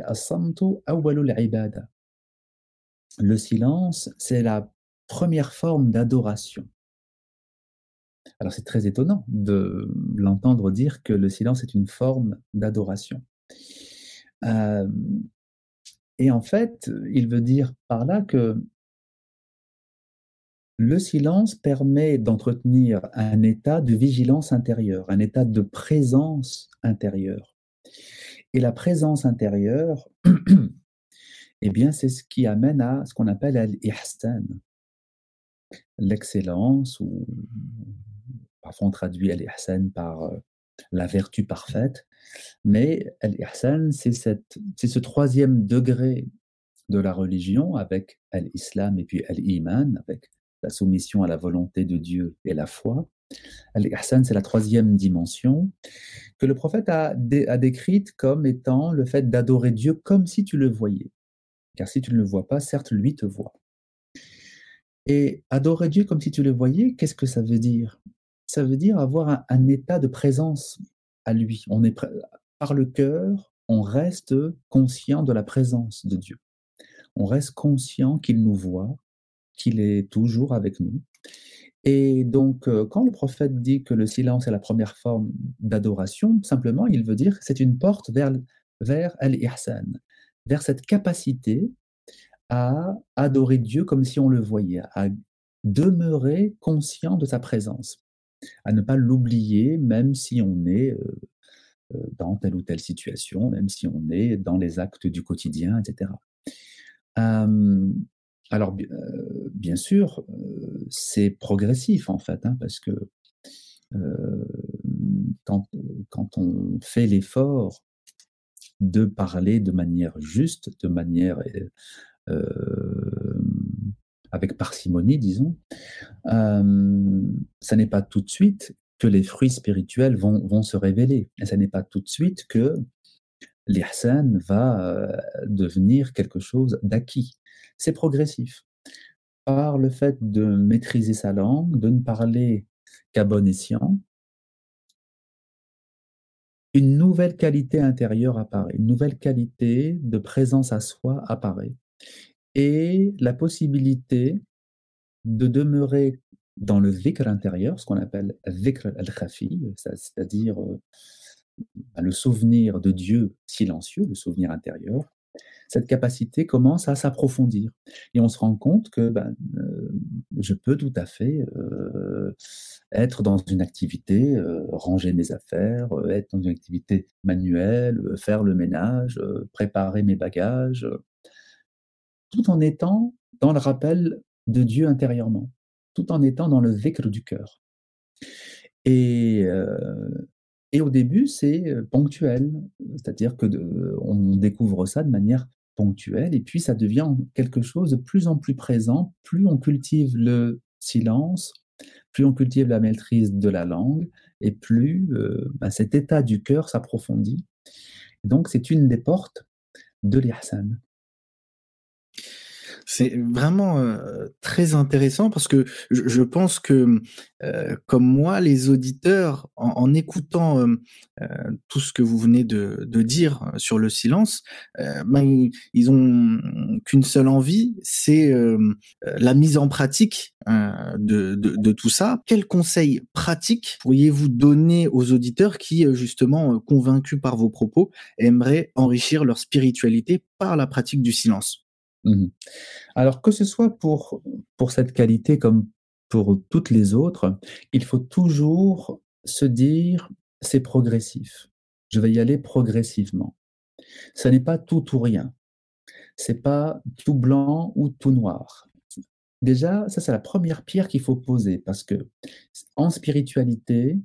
Le silence, c'est la première forme d'adoration. Alors c'est très étonnant de l'entendre dire que le silence est une forme d'adoration. Euh, et en fait, il veut dire par là que le silence permet d'entretenir un état de vigilance intérieure, un état de présence intérieure. Et la présence intérieure, [CLEARS THROAT] eh bien, c'est ce qui amène à ce qu'on appelle l'ihsan, l'excellence ou Parfois, on traduit Al-Ihsan par euh, la vertu parfaite. Mais Al-Ihsan, c'est ce troisième degré de la religion avec Al-Islam et puis Al-Iman, avec la soumission à la volonté de Dieu et la foi. Al-Ihsan, c'est la troisième dimension que le prophète a, a décrite comme étant le fait d'adorer Dieu comme si tu le voyais. Car si tu ne le vois pas, certes, lui te voit. Et adorer Dieu comme si tu le voyais, qu'est-ce que ça veut dire? Ça veut dire avoir un, état de présence à lui. On est par le cœur, on reste conscient de la présence de Dieu. On reste conscient qu'il nous voit, qu'il est toujours avec nous. Et donc, euh, quand le prophète dit que le silence est la première forme d'adoration, simplement, il veut dire que c'est une porte vers, vers al-ihsan, vers cette capacité à adorer Dieu comme si on le voyait, à demeurer conscient de sa présence à ne pas l'oublier, même si on est dans telle ou telle situation, même si on est dans les actes du quotidien, etc. alors, bien sûr, c'est progressif en fait, hein, parce que quand, on fait l'effort de parler de manière juste, de manière avec parcimonie, disons, euh, ça n'est pas tout de suite que les fruits spirituels vont, se révéler. Et ça n'est pas tout de suite que l'ihsan va euh, devenir quelque chose d'acquis. C'est progressif. Par le fait de maîtriser sa langue, de ne parler qu'à bon escient, une nouvelle qualité intérieure apparaît, une nouvelle qualité de présence à soi apparaît et la possibilité de demeurer dans le dhikr intérieur, ce qu'on appelle dhikr al-khafi, c'est-à-dire euh, bah, le souvenir de Dieu silencieux, le souvenir intérieur, cette capacité commence à s'approfondir. Et on se rend compte que ben, euh, je peux tout à fait euh, être dans une activité, ranger mes affaires, être dans une activité manuelle, faire le ménage, préparer mes bagages, tout en étant dans le rappel de Dieu intérieurement, tout en étant dans le zikr du cœur. Et euh, Et au début, c'est ponctuel, c'est-à-dire que on découvre ça de manière ponctuelle, et puis ça devient quelque chose de plus en plus présent, plus on cultive le silence, plus on cultive la maîtrise de la langue, et plus bah, cet état du cœur s'approfondit. Donc c'est une des portes de l'ihsan. C'est vraiment euh, très intéressant parce que je, pense que, euh, comme moi, les auditeurs, en, écoutant euh, tout ce que vous venez de, dire sur le silence, ben, ils, ont qu'une seule envie, c'est la mise en pratique de, de, tout ça. Quels conseils pratiques pourriez-vous donner aux auditeurs qui, justement, convaincus par vos propos, aimeraient enrichir leur spiritualité par la pratique du silence? Mmh Alors que ce soit pour, pour cette qualité comme pour toutes les autres, il faut toujours se dire c'est progressif. Je vais y aller progressivement. Ce n'est pas tout ou rien. C'est pas tout blanc ou tout noir. Déjà, ça c'est la première pierre qu'il faut poser parce que en spiritualité,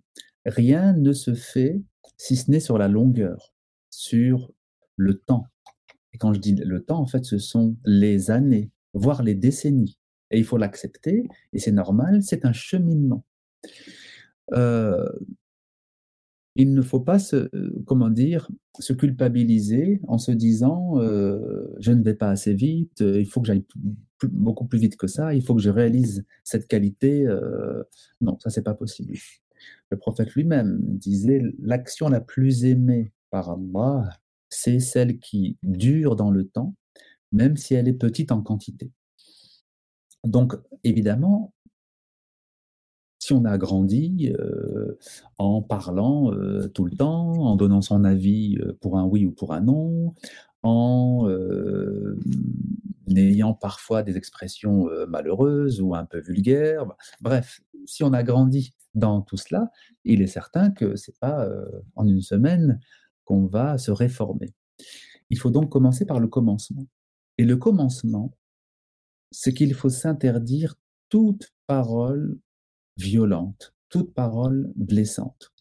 rien ne se fait si ce n'est sur la longueur, sur le temps. Et quand je dis le temps, en fait, ce sont les années, voire les décennies. Et il faut l'accepter, et c'est normal, c'est un cheminement. Euh, il ne faut pas se, comment dire, se culpabiliser en se disant euh, je ne vais pas assez vite, il faut que j'aille beaucoup plus vite que ça, il faut que je réalise cette qualité. Euh, non, ça c'est pas possible. Le prophète lui-même disait l'action la plus aimée par Allah, c'est celle qui dure dans le temps, même si elle est petite en quantité. Donc, évidemment, si on a grandi euh, en parlant euh, tout le temps, en donnant son avis euh, pour un oui ou pour un non, en ayant parfois des expressions malheureuses ou un peu vulgaires, bref, si on a grandi dans tout cela, il est certain que c'est pas en une semaine qu'on va se réformer. Il faut donc commencer par le commencement. Et le commencement, c'est qu'il faut s'interdire toute parole violente, toute parole blessante.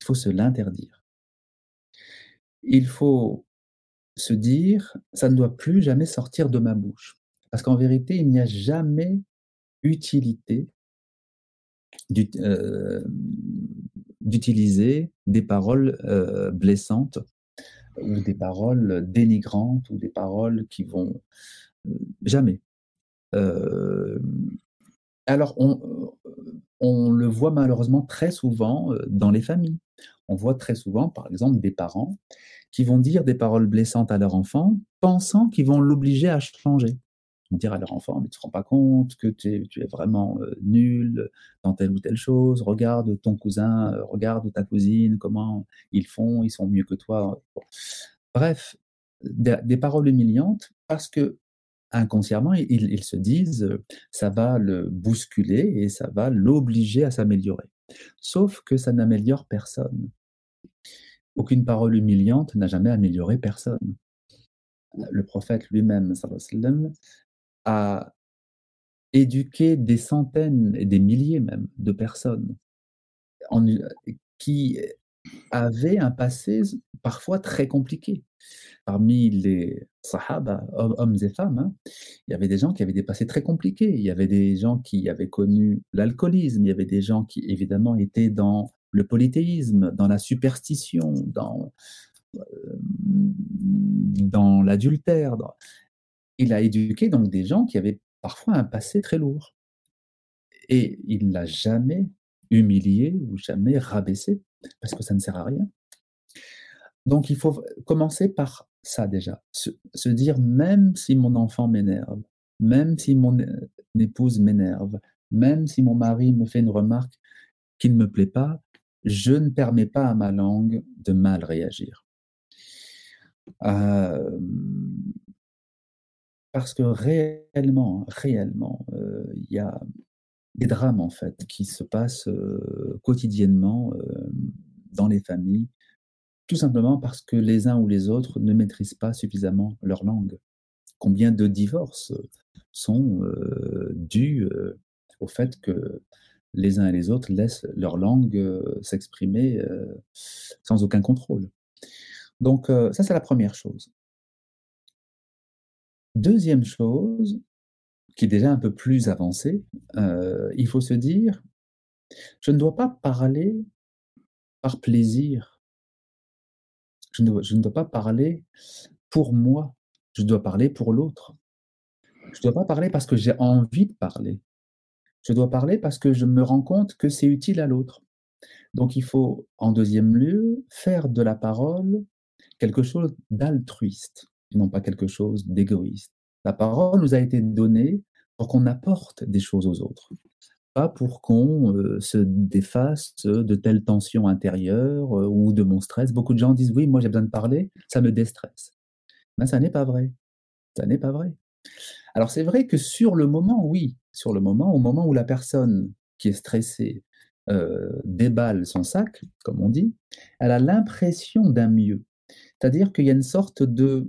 Il faut se l'interdire. Il faut se dire, ça ne doit plus jamais sortir de ma bouche. Parce qu'en vérité, il n'y a jamais utilité euh, d'utiliser des paroles euh, blessantes ou des paroles dénigrantes ou des paroles qui vont euh, jamais. alors on, on le voit malheureusement très souvent dans les familles. On voit très souvent, par exemple, des parents qui vont dire des paroles blessantes à leur enfant, pensant qu'ils vont l'obliger à changer dire à leur enfant, mais tu ne te rends pas compte que tu es, vraiment euh, nul dans telle ou telle chose, regarde ton cousin, euh, regarde ta cousine, comment ils font, ils sont mieux que toi. Bref, des, paroles humiliantes parce que inconsciemment, ils, se disent, euh, ça va le bousculer et ça va l'obliger à s'améliorer. Sauf que ça n'améliore personne. Aucune parole humiliante n'a jamais amélioré personne. Le prophète lui-même, a éduqué des centaines et des milliers même de personnes qui avaient un passé parfois très compliqué. Parmi les sahaba, hommes et femmes, hein, il y avait des gens qui avaient des passés très compliqués. Il y avait des gens qui avaient connu l'alcoolisme, il y avait des gens qui évidemment étaient dans le polythéisme, dans la superstition, dans, dans l'adultère. Il a éduqué donc des gens qui avaient parfois un passé très lourd. Et il l'a jamais humilié ou jamais rabaissé, parce que ça ne sert à rien. Donc il faut commencer par ça déjà, se, dire même si mon enfant m'énerve, même si mon épouse m'énerve, même si mon mari me fait une remarque qui ne me plaît pas, je ne permets pas à ma langue de mal réagir. Parce que réellement, réellement, euh, il y a des drames en fait qui se passent euh, quotidiennement euh, dans les familles, tout simplement parce que les uns ou les autres ne maîtrisent pas suffisamment leur langue. Combien de divorces sont dus au fait que les uns et les autres laissent leur langue s'exprimer sans aucun contrôle. Donc ça, c'est la première chose. Deuxième chose, qui est déjà un peu plus avancée, il faut se dire, je ne dois pas parler par plaisir. Je ne, je ne dois pas parler pour moi. Je dois parler pour l'autre. Je ne dois pas parler parce que j'ai envie de parler. Je dois parler parce que je me rends compte que c'est utile à l'autre. Donc il faut, en deuxième lieu, faire de la parole quelque chose d'altruiste, non pas quelque chose d'égoïste. La parole nous a été donnée pour qu'on apporte des choses aux autres, pas pour qu'on euh, se défasse de telles tensions intérieures euh, ou de mon stress. Beaucoup de gens disent oui, moi j'ai besoin de parler, ça me déstresse. Mais ça n'est pas vrai. Ça n'est pas vrai. Alors c'est vrai que sur le moment, oui, sur le moment, au moment où la personne qui est stressée euh, déballe son sac, comme on dit, elle a l'impression d'un mieux. C'est-à-dire qu'il y a une sorte de,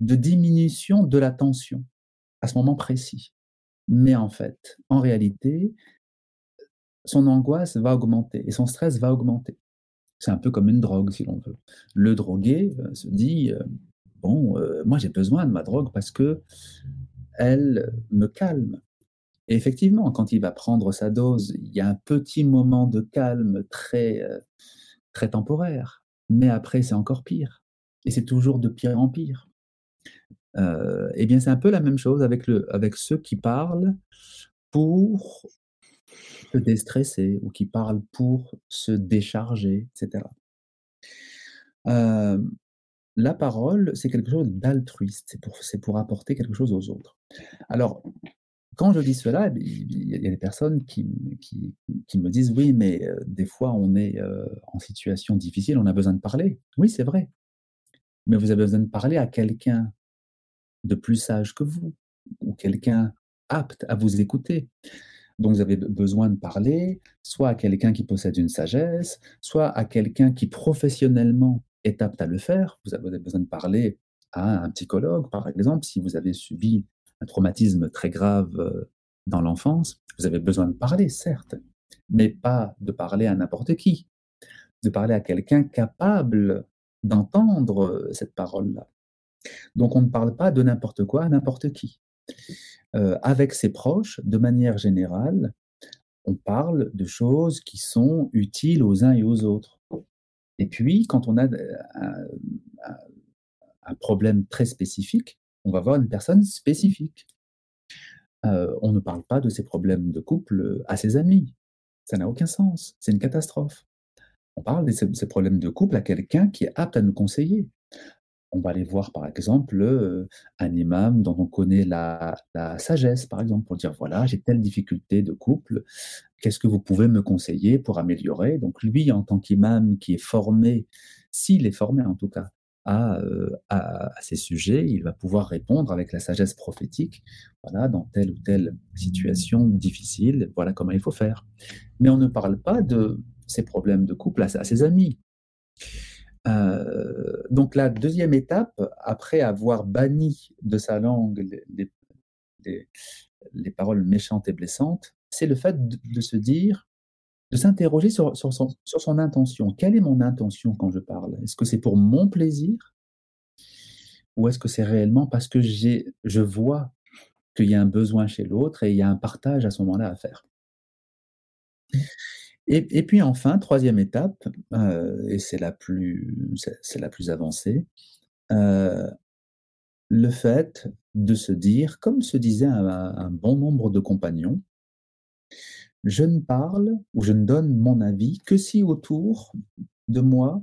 diminution de la tension à ce moment précis. Mais en fait, en réalité, son angoisse va augmenter et son stress va augmenter. C'est un peu comme une drogue, si l'on veut. Le drogué euh, se dit, euh, bon, moi j'ai besoin de ma drogue parce que elle me calme. Et effectivement, quand il va prendre sa dose, il y a un petit moment de calme euh, très temporaire. Mais après, c'est encore pire. Et c'est toujours de pire en pire. Euh, eh bien, c'est un peu la même chose avec, le, avec ceux qui parlent pour se déstresser ou qui parlent pour se décharger, etc. Euh, la parole, c'est quelque chose d'altruiste, c'est pour, pour apporter quelque chose aux autres. Alors, quand je dis cela, eh il y a des personnes qui, qui, me disent oui, mais euh, des fois on est euh, en situation difficile, on a besoin de parler. Oui, c'est vrai. Mais vous avez besoin de parler à quelqu'un de plus sage que vous, ou quelqu'un apte à vous écouter. Donc vous avez besoin de parler soit à quelqu'un qui possède une sagesse, soit à quelqu'un qui professionnellement est apte à le faire. Vous avez besoin de parler à un psychologue, par exemple, si vous avez subi un traumatisme très grave euh, dans l'enfance, vous avez besoin de parler, certes, mais pas de parler à n'importe qui, de parler à quelqu'un capable d'entendre euh, cette parole-là. Donc on ne parle pas de n'importe quoi à n'importe qui. Euh, avec ses proches, de manière générale, on parle de choses qui sont utiles aux uns et aux autres. Et puis, quand on a un problème très spécifique, on va voir une personne spécifique. Euh, on ne parle pas de ses problèmes de couple euh, à ses amis. Ça n'a aucun sens. C'est une catastrophe. On parle de ces, problèmes de couple à quelqu'un qui est apte à nous conseiller. On va aller voir, par exemple, euh, un imam dont on connaît la, la, sagesse, par exemple, pour dire, voilà, j'ai telle difficulté de couple, qu'est-ce que vous pouvez me conseiller pour améliorer? Donc lui, en tant qu'imam qui est formé, s'il est formé en tout cas, euh, à, ces sujets, il va pouvoir répondre avec la sagesse prophétique, voilà, dans telle ou telle situation difficile, voilà comment il faut faire. Mais on ne parle pas de ses problèmes de couple à, ses amis. Euh, donc la deuxième étape, après avoir banni de sa langue les, les paroles méchantes et blessantes, c'est le fait de se dire de s'interroger sur, sur, son, intention. Quelle est mon intention quand je parle? Est-ce que c'est pour mon plaisir? Ou est-ce que c'est réellement parce que j'ai, je vois qu'il y a un besoin chez l'autre et il y a un partage à ce moment-là à faire? Et, et, puis enfin, troisième étape, euh, et c'est la, plus, c'est, la plus avancée, euh, le fait de se dire, comme se disait un bon nombre de compagnons, je ne parle ou je ne donne mon avis que si autour de moi,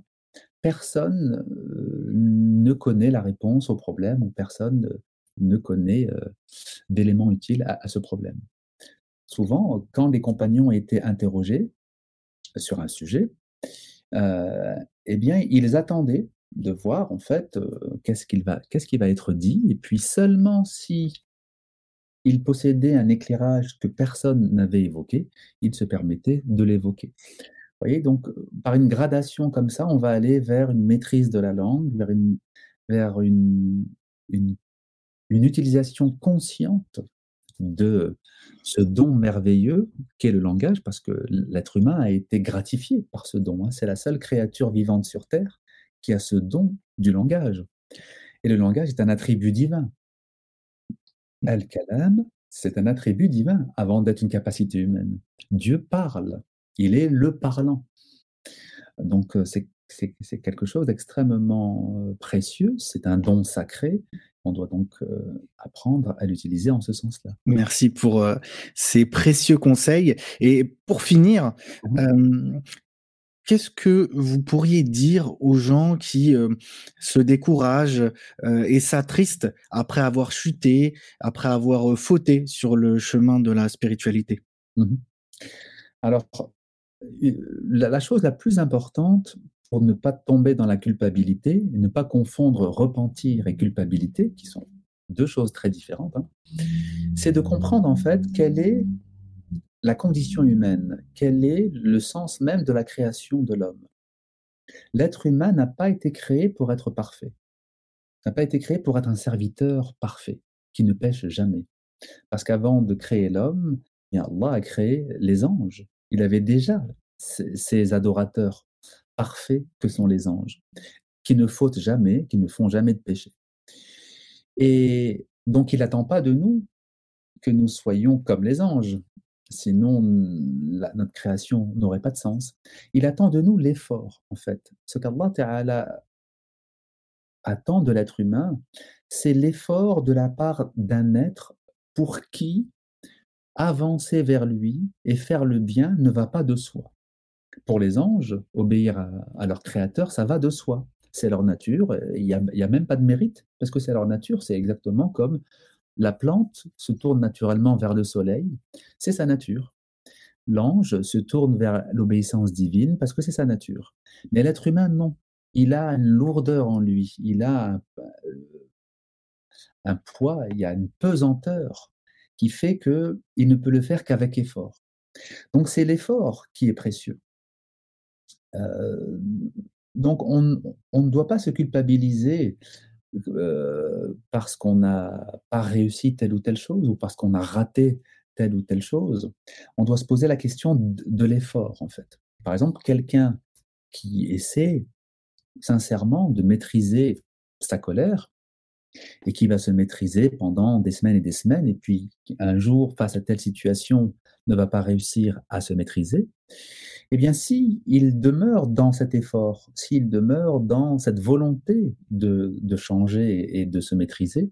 personne euh, ne connaît la réponse au problème ou personne ne connaît euh, d'éléments utiles à, ce problème. Souvent, quand les compagnons étaient interrogés sur un sujet, euh, eh bien, ils attendaient de voir en fait qu'est-ce qu'est-ce qui va être dit, et puis seulement si il possédait un éclairage que personne n'avait évoqué, il se permettait de l'évoquer. Vous voyez, donc par une gradation comme ça, on va aller vers une maîtrise de la langue, vers une, vers une, une, utilisation consciente de ce don merveilleux qu'est le langage, parce que l'être humain a été gratifié par ce don. Hein. C'est la seule créature vivante sur Terre qui a ce don du langage. Et le langage est un attribut divin. Al-Kalam, c'est un attribut divin avant d'être une capacité humaine. Dieu parle, il est le parlant. Donc euh, c'est quelque chose d'extrêmement euh, précieux, c'est un don sacré. On doit donc euh, apprendre à l'utiliser en ce sens-là. Merci pour ces précieux conseils. Et pour finir, mmh qu'est-ce que vous pourriez dire aux gens qui euh, se découragent euh, et s'attristent après avoir chuté, après avoir euh, fauté sur le chemin de la spiritualité? Mmh Alors, la, chose la plus importante pour ne pas tomber dans la culpabilité ne pas confondre repentir et culpabilité, qui sont deux choses très différentes, hein, c'est de comprendre en fait quelle est la condition humaine, quel est le sens même de la création de l'homme. L'être humain n'a pas été créé pour être parfait, n'a pas été créé pour être un serviteur parfait, qui ne pêche jamais. Parce qu'avant de créer l'homme, eh Allah a créé les anges. Il avait déjà ces adorateurs parfaits que sont les anges, qui ne fautent jamais, qui ne font jamais de péché. Et donc il n'attend pas de nous que nous soyons comme les anges, Sinon, notre création n'aurait pas de sens. Il attend de nous l'effort, en fait. Ce qu'Allah attend de l'être humain, c'est l'effort de la part d'un être pour qui avancer vers lui et faire le bien ne va pas de soi. Pour les anges, obéir à, leur créateur, ça va de soi. C'est leur nature, il n'y a, même pas de mérite, parce que c'est leur nature, c'est exactement comme la plante se tourne naturellement vers le soleil, c'est sa nature. L'ange se tourne vers l'obéissance divine parce que c'est sa nature. Mais l'être humain, non. Il a une lourdeur en lui, il a un, poids, il y a une pesanteur qui fait qu'il ne peut le faire qu'avec effort. Donc c'est l'effort qui est précieux. Euh, donc on, ne doit pas se culpabiliser parce qu'on n'a pas réussi telle ou telle chose ou parce qu'on a raté telle ou telle chose, on doit se poser la question de, l'effort, en fait. Par exemple, quelqu'un qui essaie sincèrement de maîtriser sa colère et qui va se maîtriser pendant des semaines et des semaines, et puis un jour, face à telle situation, ne va pas réussir à se maîtriser, eh bien, s'il il demeure dans cet effort, s'il demeure dans cette volonté de changer et de se maîtriser,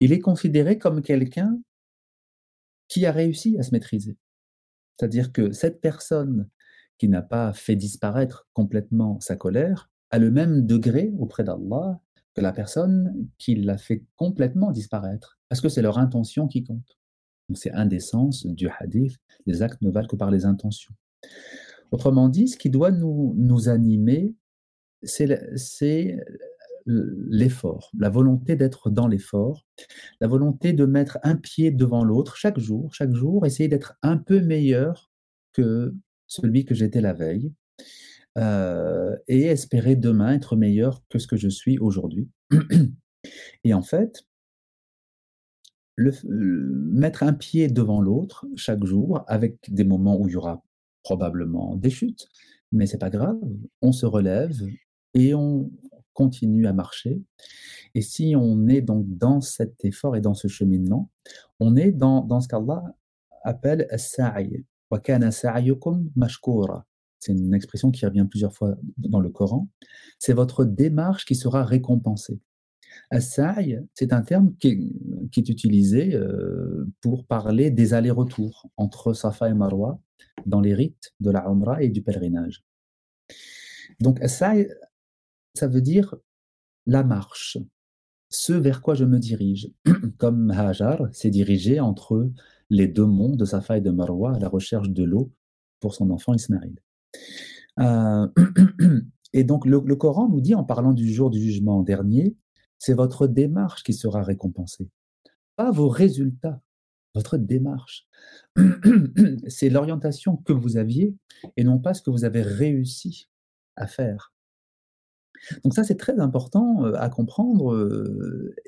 il est considéré comme quelqu'un qui a réussi à se maîtriser. C'est-à-dire que cette personne qui n'a pas fait disparaître complètement sa colère a le même degré auprès d'Allah que la personne qui l'a fait complètement disparaître, parce que c'est leur intention qui compte. C'est un des sens du hadith, les actes ne valent que par les intentions. Autrement dit, ce qui doit nous, nous animer, c'est l'effort, la volonté d'être dans l'effort, la volonté de mettre un pied devant l'autre chaque jour, chaque jour, essayer d'être un peu meilleur que celui que j'étais la veille, euh, et espérer demain être meilleur que ce que je suis aujourd'hui. [CLEARS THROAT] Et en fait, mettre un pied devant l'autre chaque jour, avec des moments où il y aura probablement des chutes, mais c'est pas grave, on se relève et on continue à marcher. Et si on est donc dans cet effort et dans ce cheminement, on est dans, dans ce qu'Allah appelle as-sa'i. Wa kana sa'yukum mashkura. C'est une expression qui revient plusieurs fois dans le Coran. C'est votre démarche qui sera récompensée. As-sa'i, c'est un terme qui est, utilisé euh, pour parler des allers-retours entre Safa et Marwa dans les rites de la Umrah et du pèlerinage. Donc, ça, ça veut dire la marche, ce vers quoi je me dirige. [CLEARS THROAT] Comme Hajar s'est dirigé entre les deux monts de Safa et de Marwa à la recherche de l'eau pour son enfant Ismaël. Euh, [CLEARS THROAT] et donc, le, le, Coran nous dit, en parlant du jour du jugement dernier, c'est votre démarche qui sera récompensée, pas vos résultats votre démarche. [CLEARS THROAT] C'est l'orientation que vous aviez et non pas ce que vous avez réussi à faire. Donc ça, c'est très important à comprendre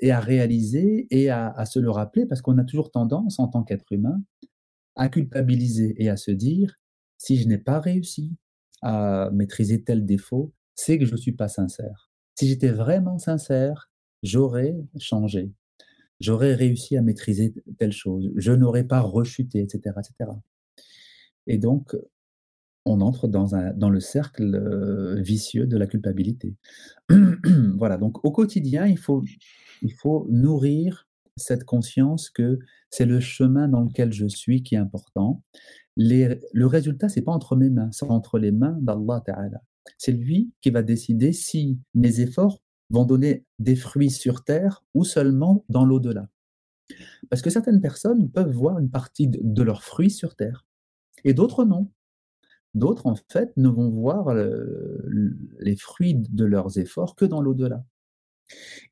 et à réaliser et à, se le rappeler parce qu'on a toujours tendance, en tant qu'être humain, à culpabiliser et à se dire, si je n'ai pas réussi à maîtriser tel défaut, c'est que je ne suis pas sincère. Si j'étais vraiment sincère, j'aurais changé. J'aurais réussi à maîtriser telle chose. Je n'aurais pas rechuté, etc., etc. Et donc, on entre dans, un, le cercle euh, vicieux de la culpabilité. [CLEARS THROAT] voilà, donc au quotidien, il faut nourrir cette conscience que c'est le chemin dans lequel je suis qui est important. le résultat, c'est pas entre mes mains, c'est entre les mains d'Allah Ta'ala. C'est lui qui va décider si mes efforts vont donner des fruits sur terre ou seulement dans l'au-delà. Parce que certaines personnes peuvent voir une partie de leurs fruits sur terre et d'autres non. D'autres, en fait, ne vont voir les fruits de leurs efforts que dans l'au-delà.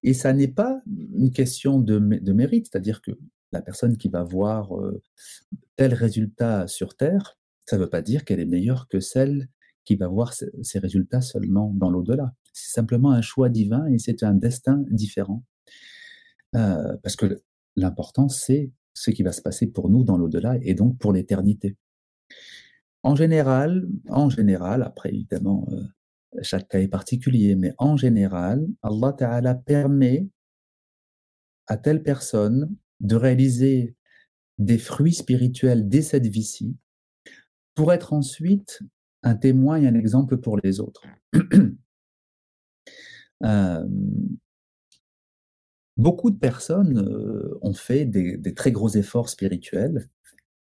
Et ça n'est pas une question de, mérite, c'est-à-dire que la personne qui va voir tel résultat sur Terre, ça ne veut pas dire qu'elle est meilleure que celle qui va voir ces résultats seulement dans l'au-delà. C'est simplement un choix divin et c'est un destin différent. parce que l'important, c'est ce qui va se passer pour nous dans l'au-delà et donc pour l'éternité. En général, en général, après évidemment, euh, chaque cas est particulier, mais en général, Allah Ta'ala permet à telle personne de réaliser des fruits spirituels dès cette vie-ci pour être ensuite un témoin et un exemple pour les autres. [CLEARS THROAT] Euh, beaucoup de personnes euh, ont fait des, des, très gros efforts spirituels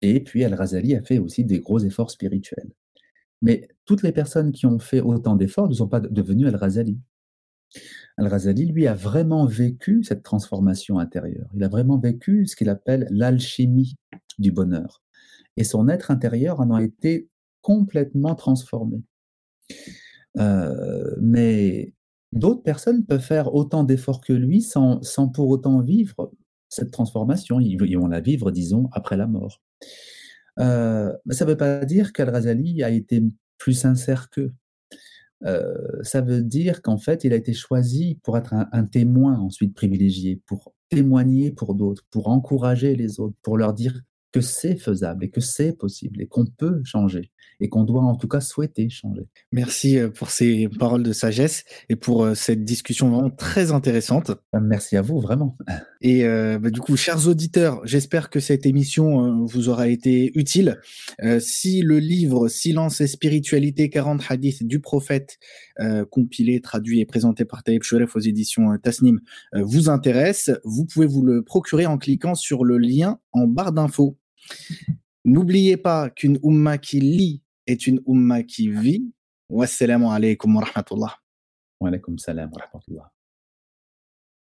et puis Al-Razali a fait aussi des gros efforts spirituels. Mais toutes les personnes qui ont fait autant d'efforts ne sont pas devenues Al-Razali. Al-Razali, lui, a vraiment vécu cette transformation intérieure. Il a vraiment vécu ce qu'il appelle l'alchimie du bonheur. Et son être intérieur en a été complètement transformé. Euh, mais d'autres personnes peuvent faire autant d'efforts que lui sans, sans pour autant vivre cette transformation. Ils, vont la vivre, disons, après la mort. Euh, ça ne veut pas dire qu'Al-Razali a été plus sincère qu'eux. Euh, ça veut dire qu'en fait, il a été choisi pour être un témoin ensuite privilégié, pour témoigner pour d'autres, pour encourager les autres, pour leur dire que c'est faisable et que c'est possible et qu'on peut changer et qu'on doit en tout cas souhaiter changer. Merci euh, pour ces paroles de sagesse et pour euh, cette discussion vraiment très intéressante. Euh, merci à vous, vraiment. Et bah, du coup, chers auditeurs, j'espère que cette émission vous aura été utile. si le livre Silence et spiritualité 40 hadiths du prophète, compilé, traduit et présenté par Taïb Shoref aux éditions Tasnim, vous intéresse, vous pouvez vous le procurer en cliquant sur le lien en barre d'infos. N'oubliez pas qu'une umma qui lit est une umma qui vit. Wassalamu alaikum wa rahmatullah. Wa alaikum salam wa rahmatullah.